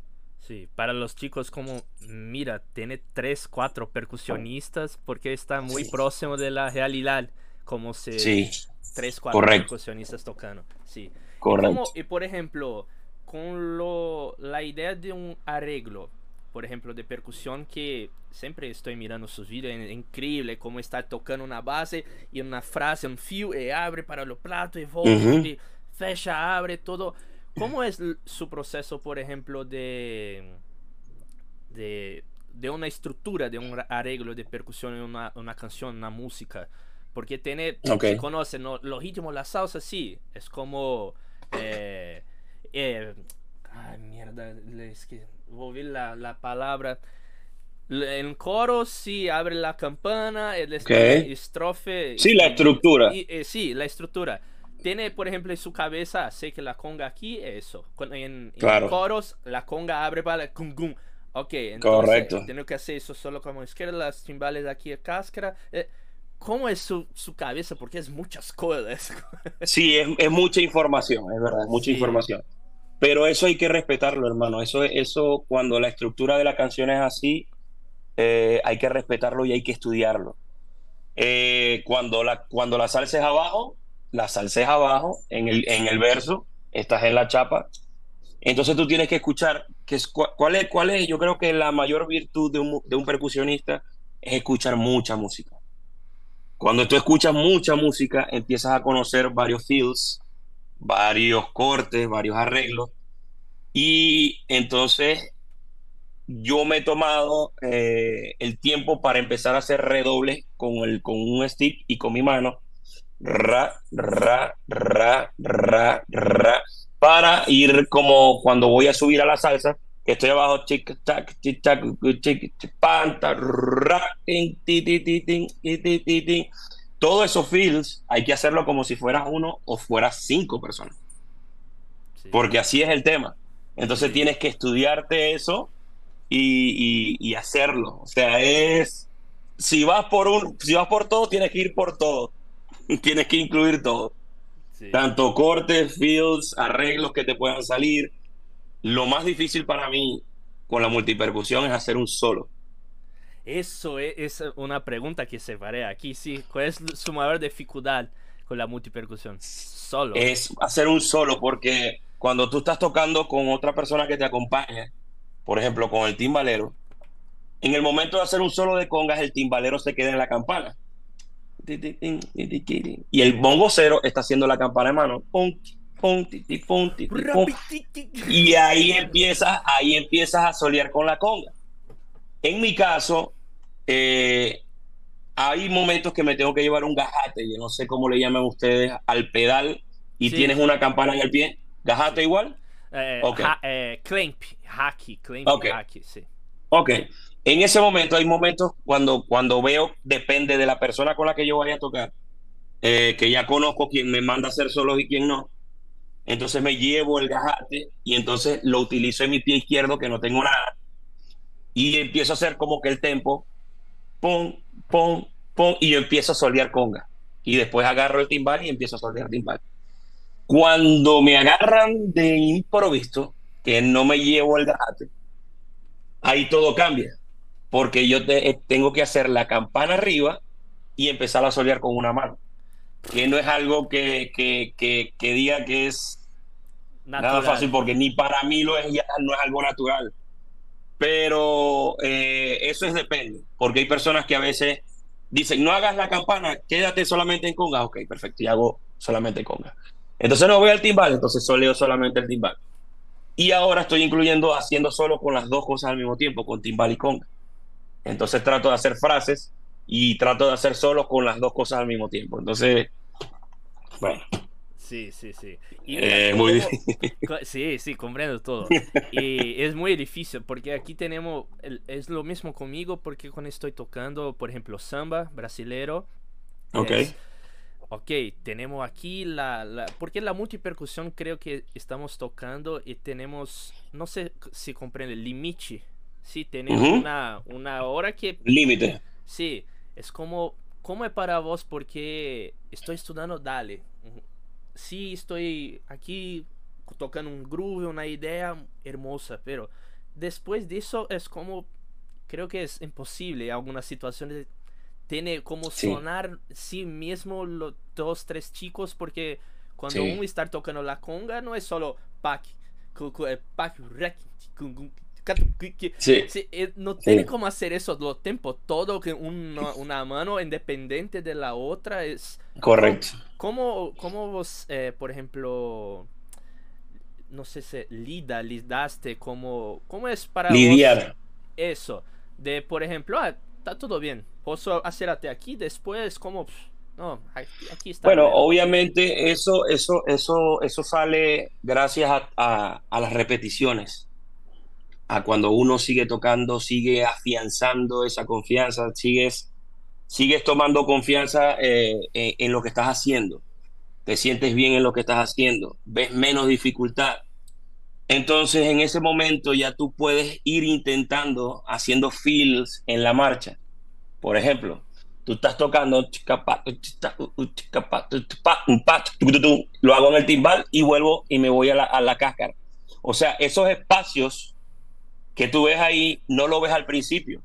Sí, para los chicos como, mira, tiene tres, cuatro percusionistas porque está muy Sí. próximo de la realidad, como se Sí, tres, cuatro correcto. percusionistas tocando. Sí. correcto. Como- y por ejemplo, con lo, la idea de un arreglo, por ejemplo, de percusión que siempre estoy mirando sus vídeos, es increíble cómo está tocando una base y una frase, un fio, y abre para los platos y volta, Ujú. y fecha, abre, todo. ¿Cómo es su proceso, por ejemplo, de, de, de una estructura, de un arreglo de percusión en una, una canción, una música? Porque tiene, Ok. se conocen ¿no? los ritmos, la salsa, sí, es como... eh, eh, ay, mierda, es que volví la, la palabra. En coro sí abre la campana, el est- Ok. estrofe. Sí, la estructura. y- eh, sí, la estructura. Tiene, por ejemplo, en su cabeza, sé que la conga aquí es eso. En, en Claro. coros, la conga abre para el cum. Ok, entonces Correcto. tengo que hacer eso solo la izquierda, las timbales aquí a cáscara. Eh, ¿Cómo es su, su cabeza? Porque es muchas cosas. Sí, es, es mucha información, es verdad, es mucha Sí. información. Pero eso hay que respetarlo, hermano. Eso, eso cuando la estructura de la canción es así, eh, hay que respetarlo y hay que estudiarlo. Eh, cuando, la, cuando la salsa es abajo, la salsa abajo, en el, en el verso, estás en la chapa. Entonces tú tienes que escuchar que es, cu- cuál, es, cuál es, yo creo que la mayor virtud de un, de un percusionista es escuchar mucha música. Cuando tú escuchas mucha música, empiezas a conocer varios feels, varios cortes, varios arreglos. Y entonces yo me he tomado eh, el tiempo para empezar a hacer redobles con, el, con un stick y con mi mano. Ra, ra, ra, ra, ra, para ir como cuando voy a subir a la salsa, que estoy abajo, chic, tac, chic, tac, chic, panta, ra, tin, ti, ti, ti, tin, ti, ti, ti, ti. Todos esos feels hay que hacerlo como si fueras uno o fueras cinco personas. Sí. Porque así es el tema. Entonces tienes que estudiarte eso y, y- y hacerlo. O sea, es. Si vas por un, si vas por todo, tienes que ir por todo. Tienes que incluir todo. Sí. Tanto cortes, fields, arreglos que te puedan salir. Lo más difícil para mí con la multipercusión es hacer un solo. Eso e- es, una pregunta que se varía aquí, sí. ¿Cuál es su mayor dificultad con la multipercusión? Solo. Es hacer un solo porque cuando tú estás tocando con otra persona que te acompaña, por ejemplo, con el timbalero, en el momento de hacer un solo de congas, el timbalero se queda en la campana. Y el bongo cero está haciendo la campana de mano. Y ahí empiezas, ahí empiezas a solear con la conga. En mi caso, eh, hay momentos que me tengo que llevar un gajate, yo no sé cómo le llaman ustedes, al pedal y Sí. tienes una campana en el pie. ¿Gajate igual? Eh, Ok. ha- eh, clamp, hacky, clamp, Ok. hacky, sí. Ok. En ese momento hay momentos cuando, cuando veo, depende de la persona con la que yo vaya a tocar, eh, que ya conozco quién me manda a hacer solos y quién no. Entonces me llevo el gajate y entonces lo utilizo en mi pie izquierdo que no tengo nada. Y empiezo a hacer como que el tempo, pum, pum, pum, y yo empiezo a solear conga. Y después agarro el timbal y empiezo a solear timbal. Cuando me agarran de improviso, que no me llevo el gajate, ahí todo cambia. Porque yo te- eh, tengo que hacer la campana arriba y empezar a solear con una mano. Que no es algo que, que, que, que diga que es nada Natural. fácil, porque ni para mí lo es, ya no es algo natural. Pero eh, eso es depende, porque hay personas que a veces dicen, no hagas la campana, quédate solamente en conga. Ok, perfecto, y hago solamente conga. Entonces no voy al timbal, entonces soleo solamente el timbal. Y ahora estoy incluyendo haciendo solo con las dos cosas al mismo tiempo, con timbal y conga. Entonces trato de hacer frases y trato de hacer solo con las dos cosas al mismo tiempo. Entonces, bueno, Sí, sí, sí. Y eh, muy ¿cómo- difícil. Co- Sí, sí, comprendo todo. Y es muy difícil porque aquí tenemos, es lo mismo conmigo porque cuando estoy tocando, por ejemplo, samba brasilero, Ok. es, ok, tenemos aquí la, la, porque la multipercusión creo que estamos tocando y tenemos, no sé si comprende, limite. Sí, tenemos Ujú. una, una hora que Límite. Sí, es como, ¿cómo es para vos? Porque estoy estudiando Dale. Sí, estoy aquí tocando un groove, una idea hermosa, pero después de eso es como, creo que es imposible. Algunas situaciones tiene como Sí. sonar sí mismo los dos, tres chicos, porque cuando Sí. uno está tocando la conga no es solo pac, cu- Sí. Sí, eh, no Sí. tiene como hacer eso todo el tiempo, todo que una, una mano independiente de la otra es... Correcto. ¿Cómo, cómo vos, eh, por ejemplo, no sé si lida, lidaste, cómo, cómo es para Lidiar. eso? De, por ejemplo, ah, está todo bien, puedo hacer hasta aquí, después, como, no, aquí, aquí está Bueno, bien. obviamente eso, eso, eso, eso sale gracias a, a- a las repeticiones. A cuando uno sigue tocando, sigue afianzando esa confianza, sigues, sigues tomando confianza eh, en, en lo que estás haciendo. Te sientes bien en lo que estás haciendo, ves menos dificultad. Entonces, en ese momento ya tú puedes ir intentando haciendo feels en la marcha. Por ejemplo, tú estás tocando, lo hago en el timbal y vuelvo y me voy a la, a la cáscara. O sea, esos espacios que tú ves ahí, no lo ves al principio.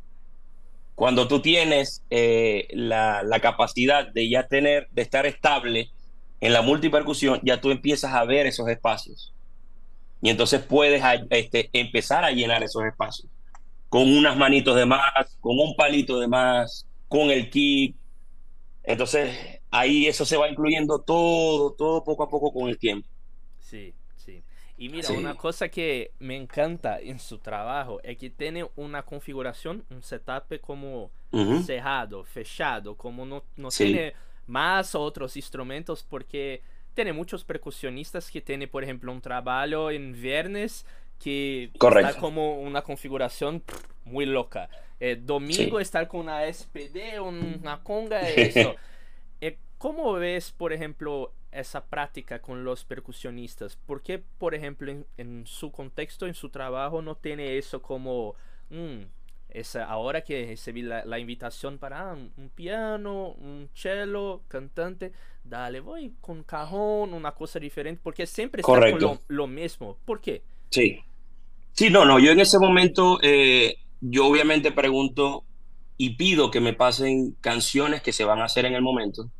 Cuando tú tienes eh, la, capacidad de ya tener, de estar estable en la multipercusión, ya tú empiezas a ver esos espacios. Y entonces puedes este, empezar a llenar esos espacios. Con unas manitos de más, con un palito de más, con el kick, Entonces, ahí eso se va incluyendo todo, todo poco a poco con el tiempo. Sí. Y mira, Sí. una cosa que me encanta en su trabajo es que tiene una configuración, un setup como cerrado, fechado, como no, no Sí. tiene más otros instrumentos porque tiene muchos percusionistas que tienen, por ejemplo, un trabajo en viernes que Correcto. está como una configuración muy loca. Eh, domingo estar con una SPD, una conga, eso. Eh, ¿Cómo ves, por ejemplo, esa práctica con los percusionistas? ¿Por qué, por ejemplo, en, en su contexto, en su trabajo, no tiene eso como, "Mm, esa, ahora que recibí la, la invitación para ah, un, un piano, un cello, cantante, dale, voy con cajón, una cosa diferente, porque siempre está con Correcto. lo, lo mismo. ¿Por qué? Sí. Sí, no, no, yo en ese momento, eh, yo obviamente pregunto y pido que me pasen canciones que se van a hacer en el momento,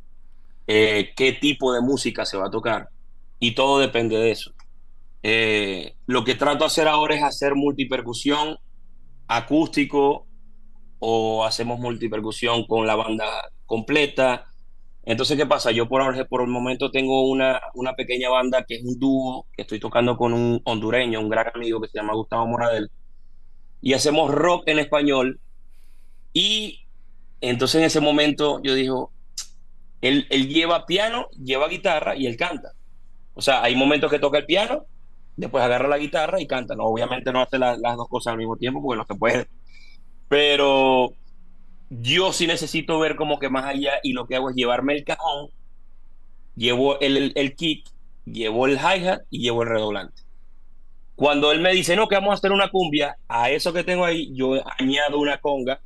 eh, qué tipo de música se va a tocar, y todo depende de eso. Eh, lo que trato de hacer ahora es hacer multipercusión acústico o hacemos multipercusión con la banda completa. Entonces, ¿qué pasa? Yo por, ahora- por el momento tengo una, una pequeña banda que es un dúo, que estoy tocando con un hondureño, un gran amigo que se llama Gustavo Moradel, y hacemos rock en español. Y entonces en ese momento yo digo, él, él lleva piano, lleva guitarra y él canta. O sea, hay momentos que toca el piano, después agarra la guitarra y canta. No, obviamente no hace la- las dos cosas al mismo tiempo porque no se puede. Pero yo sí necesito ver como que más allá y lo que hago es llevarme el cajón, llevo el, el, el kick, llevo el hi-hat y llevo el redoblante. Cuando él me dice, no, que vamos a hacer una cumbia, a eso que tengo ahí, yo añado una conga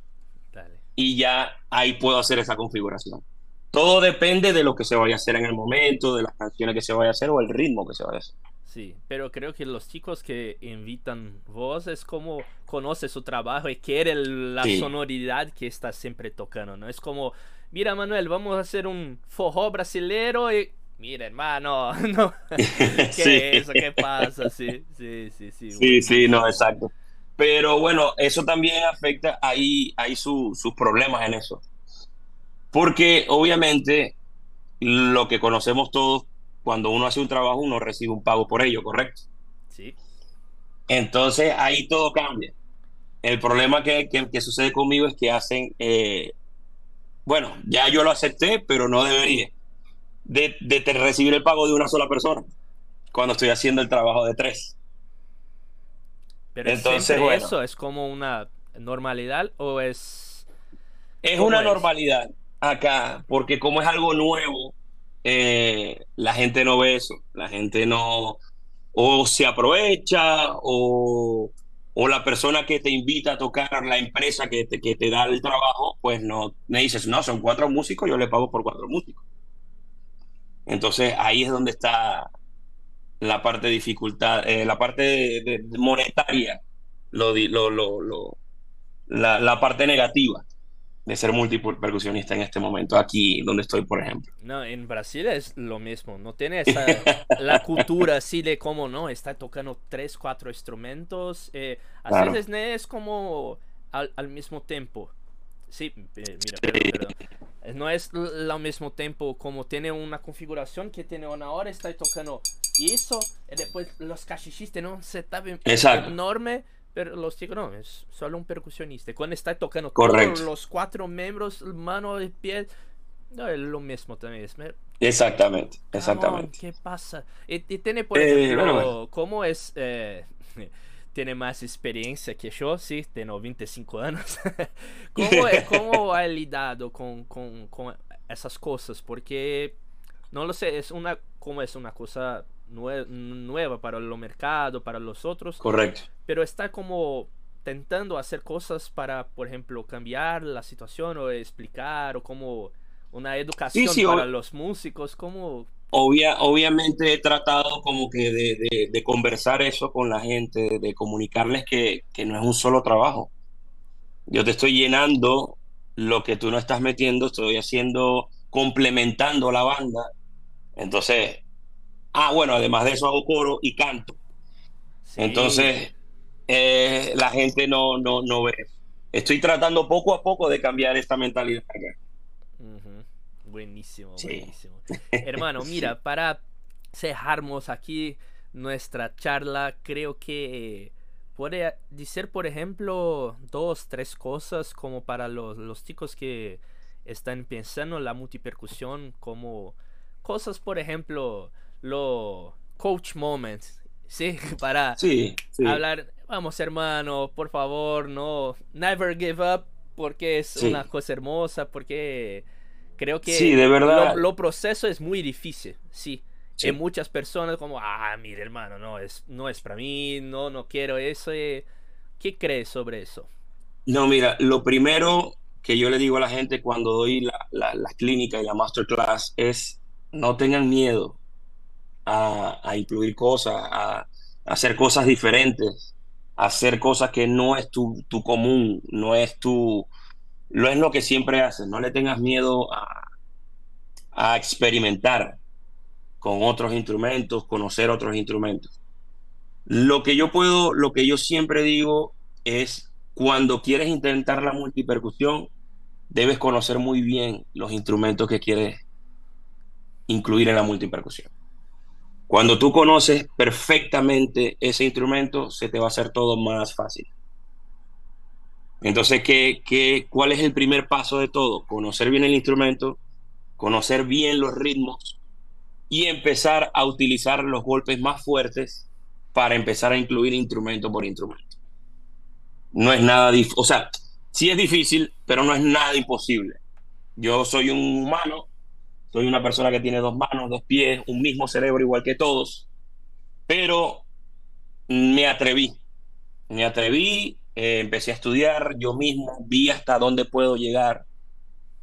Dale. y ya ahí puedo hacer esa configuración. Todo depende de lo que se vaya a hacer en el momento, de las canciones que se vaya a hacer o el ritmo que se vaya a hacer. Sí, pero creo que los chicos que invitan vos es como conoce su trabajo y quiere la Sí. sonoridad que está siempre tocando, ¿no? Es como, mira Manuel, vamos a hacer un forró brasilero y... Mira, hermano, no. ¿Qué Sí. es eso? ¿Qué pasa? Sí, sí, sí, sí. Sí, sí, no, exacto. Pero bueno, eso también afecta, hay, hay su- sus problemas en eso. Porque obviamente lo que conocemos todos, cuando uno hace un trabajo, uno recibe un pago por ello, ¿correcto? Sí, Entonces ahí todo cambia. El problema que, que- que sucede conmigo es que hacen, eh, bueno, ya yo lo acepté, pero no debería, de, de recibir el pago de una sola persona cuando estoy haciendo el trabajo de tres. pero es Entonces, bueno. eso, es como una normalidad o es... Es ¿Cómo una es? normalidad acá, porque como es algo nuevo, eh, la gente no ve eso, la gente no, o se aprovecha, o, o la persona que te invita a tocar, la empresa que te, que te da el trabajo, pues no, me dices, no, son cuatro músicos, yo le pago por cuatro músicos. Entonces ahí es donde está la parte dificultad, eh, la parte de- monetaria, lo, lo, lo- la, la parte negativa de ser multipercusionista en este momento, aquí donde estoy, por ejemplo. No, en Brasil es lo mismo, no tiene esa la cultura así de como no, está tocando tres, cuatro instrumentos, eh, a Claro. veces no es como al, al mismo tiempo. Sí, eh, mira, perdón, perdón. No es l- al mismo tiempo como tiene una configuración que tiene una hora, está tocando eso, y después los cachichistas, ¿no? Se está Exacto. enorme, pero los chicos no, es solo un percusionista. Cuando está tocando Correcto. todos los cuatro miembros, mano y pie, no, es lo mismo también. Es, me- Exactamente, exactamente. ¿Qué pasa? Y, y tiene, por Eh, ejemplo, bueno, bueno. ¿cómo es? eh, tiene más experiencia que yo, sí, tengo 25 años. ¿Cómo, cómo ha lidado con, con, con esas cosas? Porque, no lo sé, es una, como es una cosa nue- nueva para el mercado, para los otros, Correcto. pero está como intentando hacer cosas para, por ejemplo, cambiar la situación o explicar o como una educación sí, para ob- los músicos, como... Obvia, obviamente he tratado como que de, de- de conversar eso con la gente, de comunicarles que, que no es un solo trabajo. Yo te estoy llenando lo que tú no estás metiendo, estoy haciendo, complementando la banda. Entonces, ah, bueno, además de eso hago coro y canto. Sí. Entonces, eh, la gente no, no, no ve. Estoy tratando poco a poco de cambiar esta mentalidad. Buenísimo, Sí. buenísimo. Hermano, mira, para cerrarmos aquí nuestra charla, creo que puede decir, por ejemplo, dos, tres cosas como para los, los chicos que están pensando en la multipercusión, como cosas, por ejemplo, lo coach moments, ¿sí? Para Sí, sí. hablar, vamos hermano, por favor, no, never give up, porque es Sí. una cosa hermosa, porque creo que Sí, de verdad. Lo, lo proceso es muy difícil, sí. Sí. En muchas personas como, ah, mire hermano, no es, no es para mí, no, no quiero eso. eh". ¿Qué crees sobre eso? No, mira, lo primero que yo le digo a la gente cuando doy la, la, la clínica y la masterclass es no tengan miedo a, incluir cosas, a, a hacer cosas diferentes, a hacer cosas que no es tu, tu común, no es tu, no es lo que siempre haces, no le tengas miedo a, a experimentar con otros instrumentos, conocer otros instrumentos. Lo que yo puedo, lo que yo siempre digo es cuando quieres intentar la multipercusión, debes conocer muy bien los instrumentos que quieres incluir en la multipercusión. Cuando tú conoces perfectamente ese instrumento, se te va a hacer todo más fácil. Entonces, ¿qué, qué, cuál es el primer paso de todo? Conocer bien el instrumento, conocer bien los ritmos y empezar a utilizar los golpes más fuertes para empezar a incluir instrumento por instrumento. No es nada difícil, o sea, sí es difícil, pero no es nada imposible. Yo soy un humano, soy una persona que tiene dos manos, dos pies, un mismo cerebro igual que todos, pero me atreví, me atreví, eh, empecé a estudiar yo mismo, vi hasta dónde puedo llegar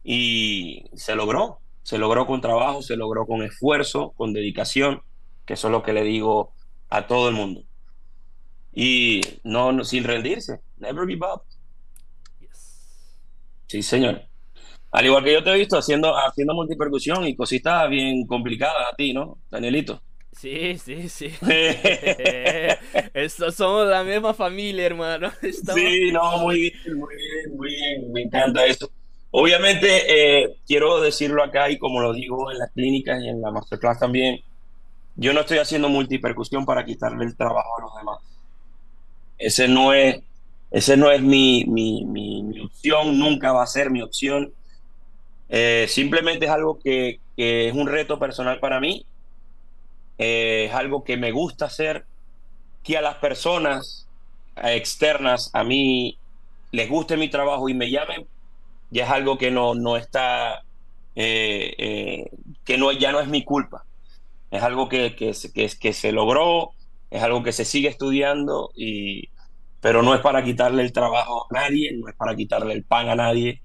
y se logró, se logró con trabajo, se logró con esfuerzo, con dedicación, que eso es lo que le digo a todo el mundo. Y no, no sin rendirse, never give up. Yes. Sí, señor. Al igual que yo te he visto haciendo, haciendo multipercusión y cositas bien complicadas a ti, ¿no, Danielito? Sí, sí, sí. Estos somos la misma familia, hermano. Estamos- Sí, no, muy bien, muy bien, muy bien, me encanta eso. Obviamente, eh, quiero decirlo acá y como lo digo en las clínicas y en la masterclass también, yo no estoy haciendo multipercusión para quitarle el trabajo a los demás. Ese no es, ese no es mi, mi, mi, mi opción, nunca va a ser mi opción. Eh, simplemente es algo que, es un reto personal para mí, eh, es algo que me gusta hacer, que a las personas externas a mí les guste mi trabajo y me llamen, ya es algo que no, no está, eh, que no, ya no es mi culpa. Es algo que, que, que, que se logró, es algo que se sigue estudiando, y, pero no es para quitarle el trabajo a nadie, no es para quitarle el pan a nadie.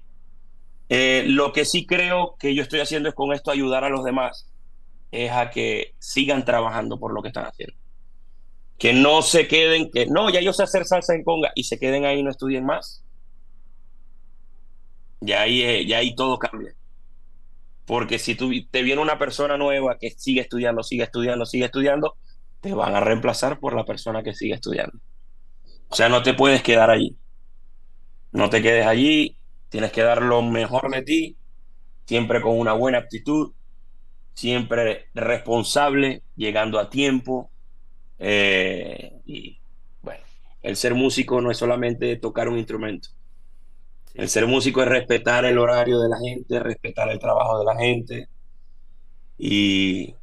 Eh, lo que sí creo que yo estoy haciendo es con esto ayudar a los demás, es a que sigan trabajando por lo que están haciendo. Que no se queden, que no, ya yo sé hacer salsa en conga y se queden ahí y no estudien más. Ya ahí, eh, ya ahí todo cambia. Porque si tú, te viene una persona nueva que sigue estudiando, sigue estudiando, sigue estudiando, te van a reemplazar por la persona que sigue estudiando. O sea, no te puedes quedar allí. No te quedes allí, tienes que dar lo mejor de ti, siempre con una buena actitud, siempre responsable, llegando a tiempo. eh, y bueno, el ser músico no es solamente tocar un instrumento. Sí. El ser músico es respetar el horario de la gente, respetar el trabajo de la gente. Y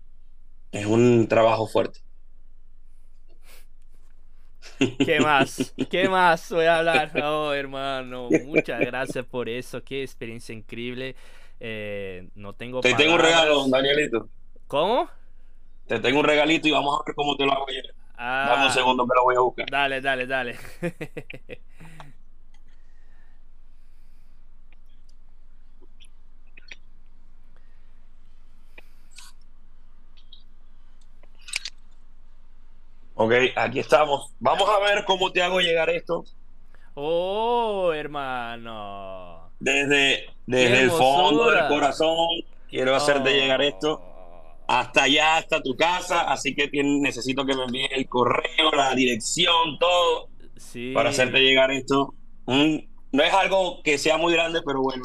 es un trabajo fuerte. ¿Qué más? ¿Qué más voy a hablar? Oh, hermano, muchas gracias por eso. Qué experiencia increíble. Eh, no tengo Te tengo un palabras. regalo, Danielito. ¿Cómo? Te tengo un regalito y vamos a ver cómo te lo hago. Dame Ah, un segundo que lo voy a buscar. dale, dale, dale. Ok, aquí estamos. Vamos a ver cómo te hago llegar esto. Oh, hermano. Desde, desde el fondo del corazón, quiero hacerte Oh. llegar esto hasta allá, hasta tu casa. Así que necesito que me envíes el correo, la dirección, todo, Sí. para hacerte llegar esto. Un- no es algo que sea muy grande, pero bueno,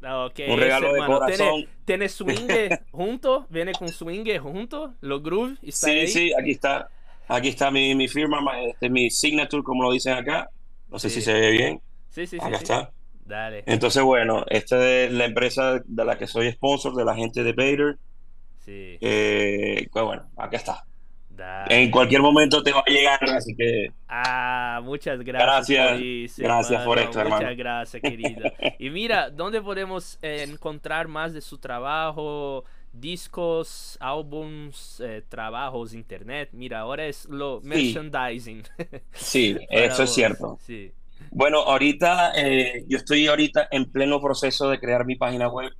No, ¿qué Un regalo de hermano? corazón. ¿Tiene, swing junto? ¿Viene con swing junto? ¿Lo groove? ¿Está Sí, ahí? sí, aquí está. Aquí está mi, mi firma, ma- este, mi signature, como lo dicen acá. No sé Sí. si se ve bien. Sí, sí, sí. Acá sí. está. Dale. Entonces, bueno, esta es la empresa de la que soy sponsor, de la gente de Bader. Sí, Eh, pues bueno, acá está. dale. En cualquier momento te va a llegar, así que Ah, muchas gracias. Gracias, gracias por esto, Muchas hermano. gracias, querido. Y mira, ¿dónde podemos encontrar más de su trabajo? Discos, álbums, eh, trabajos, internet. Mira, ahora es lo Sí. merchandising. sí, eso es cierto. Sí. Bueno, ahorita eh, yo estoy ahorita en pleno proceso de crear mi página web,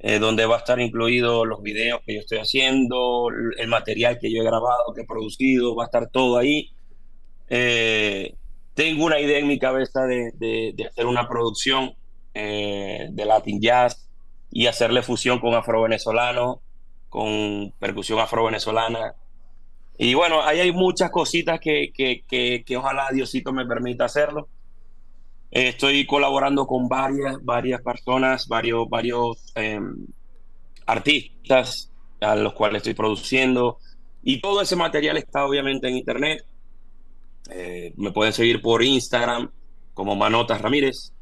eh, donde va a estar incluido los videos que yo estoy haciendo, el material que yo he grabado, que he producido, va a estar todo ahí. Eh, tengo una idea en mi cabeza de, de- de hacer una producción eh, de Latin Jazz y hacerle fusión con afro-venezolano, con percusión afro-venezolana. Y bueno, ahí hay muchas cositas que, que, que, que ojalá Diosito me permita hacerlo. Estoy colaborando con varias, varias personas, varios, varios eh, artistas a los cuales estoy produciendo. Y todo ese material está obviamente en internet. Eh, me pueden seguir por Instagram como Manotas Ramírez,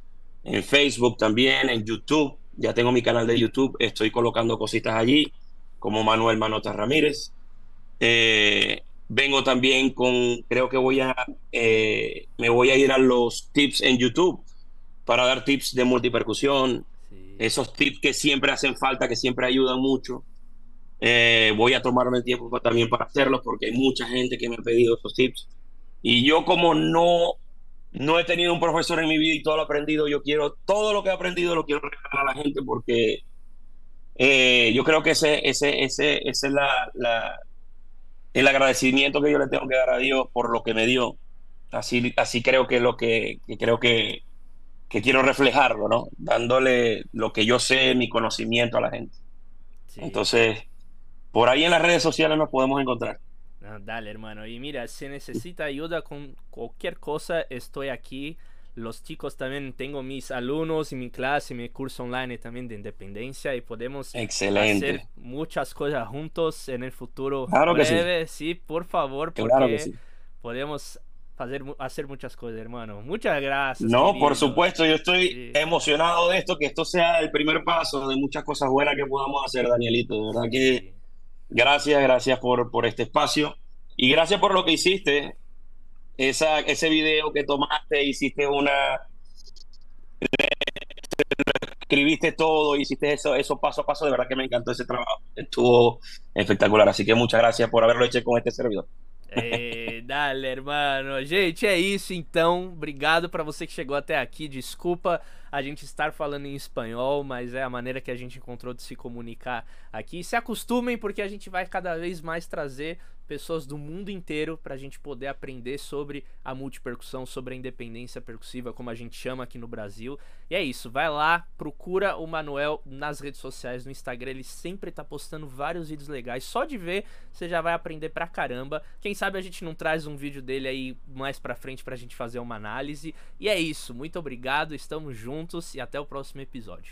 en Facebook también, en YouTube. Ya tengo mi canal de YouTube, estoy colocando cositas allí como Manuel Manotas Ramírez. Eh, vengo también con, creo que voy a, eh, me voy a ir a los tips en YouTube para dar tips de multipercusión, sí. esos tips que siempre hacen falta, que siempre ayudan mucho. Eh, voy a tomarme el tiempo también para hacerlos porque hay mucha gente que me ha pedido esos tips. Y yo como no, no he tenido un profesor en mi vida y todo lo he aprendido, yo quiero, todo lo que he aprendido lo quiero regalar a la gente porque eh, yo creo que ese, ese, ese, ese es la, la- el agradecimiento que yo le tengo que dar a Dios por lo que me dio. Así, así creo que lo que, que creo que, que quiero reflejarlo, ¿no? Dándole lo que yo sé, mi conocimiento a la gente. sí. Entonces, por ahí en las redes sociales nos podemos encontrar. No, dale, hermano. Y mira, si necesita ayuda con cualquier cosa, estoy aquí. Los chicos también, tengo mis alumnos y mi clase, mi curso online también de independencia y podemos Excelente. hacer muchas cosas juntos en el futuro Claro que sí. breve. Sí. por favor, porque Claro que sí. podemos hacer, hacer muchas cosas, hermano. Muchas gracias. No, querido. por supuesto, yo estoy Sí. emocionado de esto, que esto sea el primer paso de muchas cosas buenas que podamos hacer, Danielito. De verdad que. Gracias, gracias por, por este espacio y gracias por lo que hiciste. Esa, ese video que tomaste, hiciste una. Escribiste todo, hiciste eso, eso paso a paso. De verdad que me encantó esse trabajo. Estuvo espectacular. Así que muchas gracias por haberlo hecho con este servidor. Ei, dale, hermano. Gente, é isso então. Obrigado pra você que chegou até aqui. Desculpa a gente estar falando em espanhol, mas é a maneira que a gente encontrou de se comunicar aqui. Se acostumem, porque a gente vai cada vez mais trazer pessoas do mundo inteiro pra gente poder aprender sobre a multipercussão, sobre a independência percussiva, como a gente chama aqui no Brasil. E é isso, vai lá, procura o Manuel nas redes sociais, no Instagram, ele sempre tá postando vários vídeos legais. Só de ver, você já vai aprender pra caramba. Quem sabe a gente não traz um vídeo dele aí mais pra frente pra gente fazer uma análise. E é isso, muito obrigado, estamos juntos e até o próximo episódio.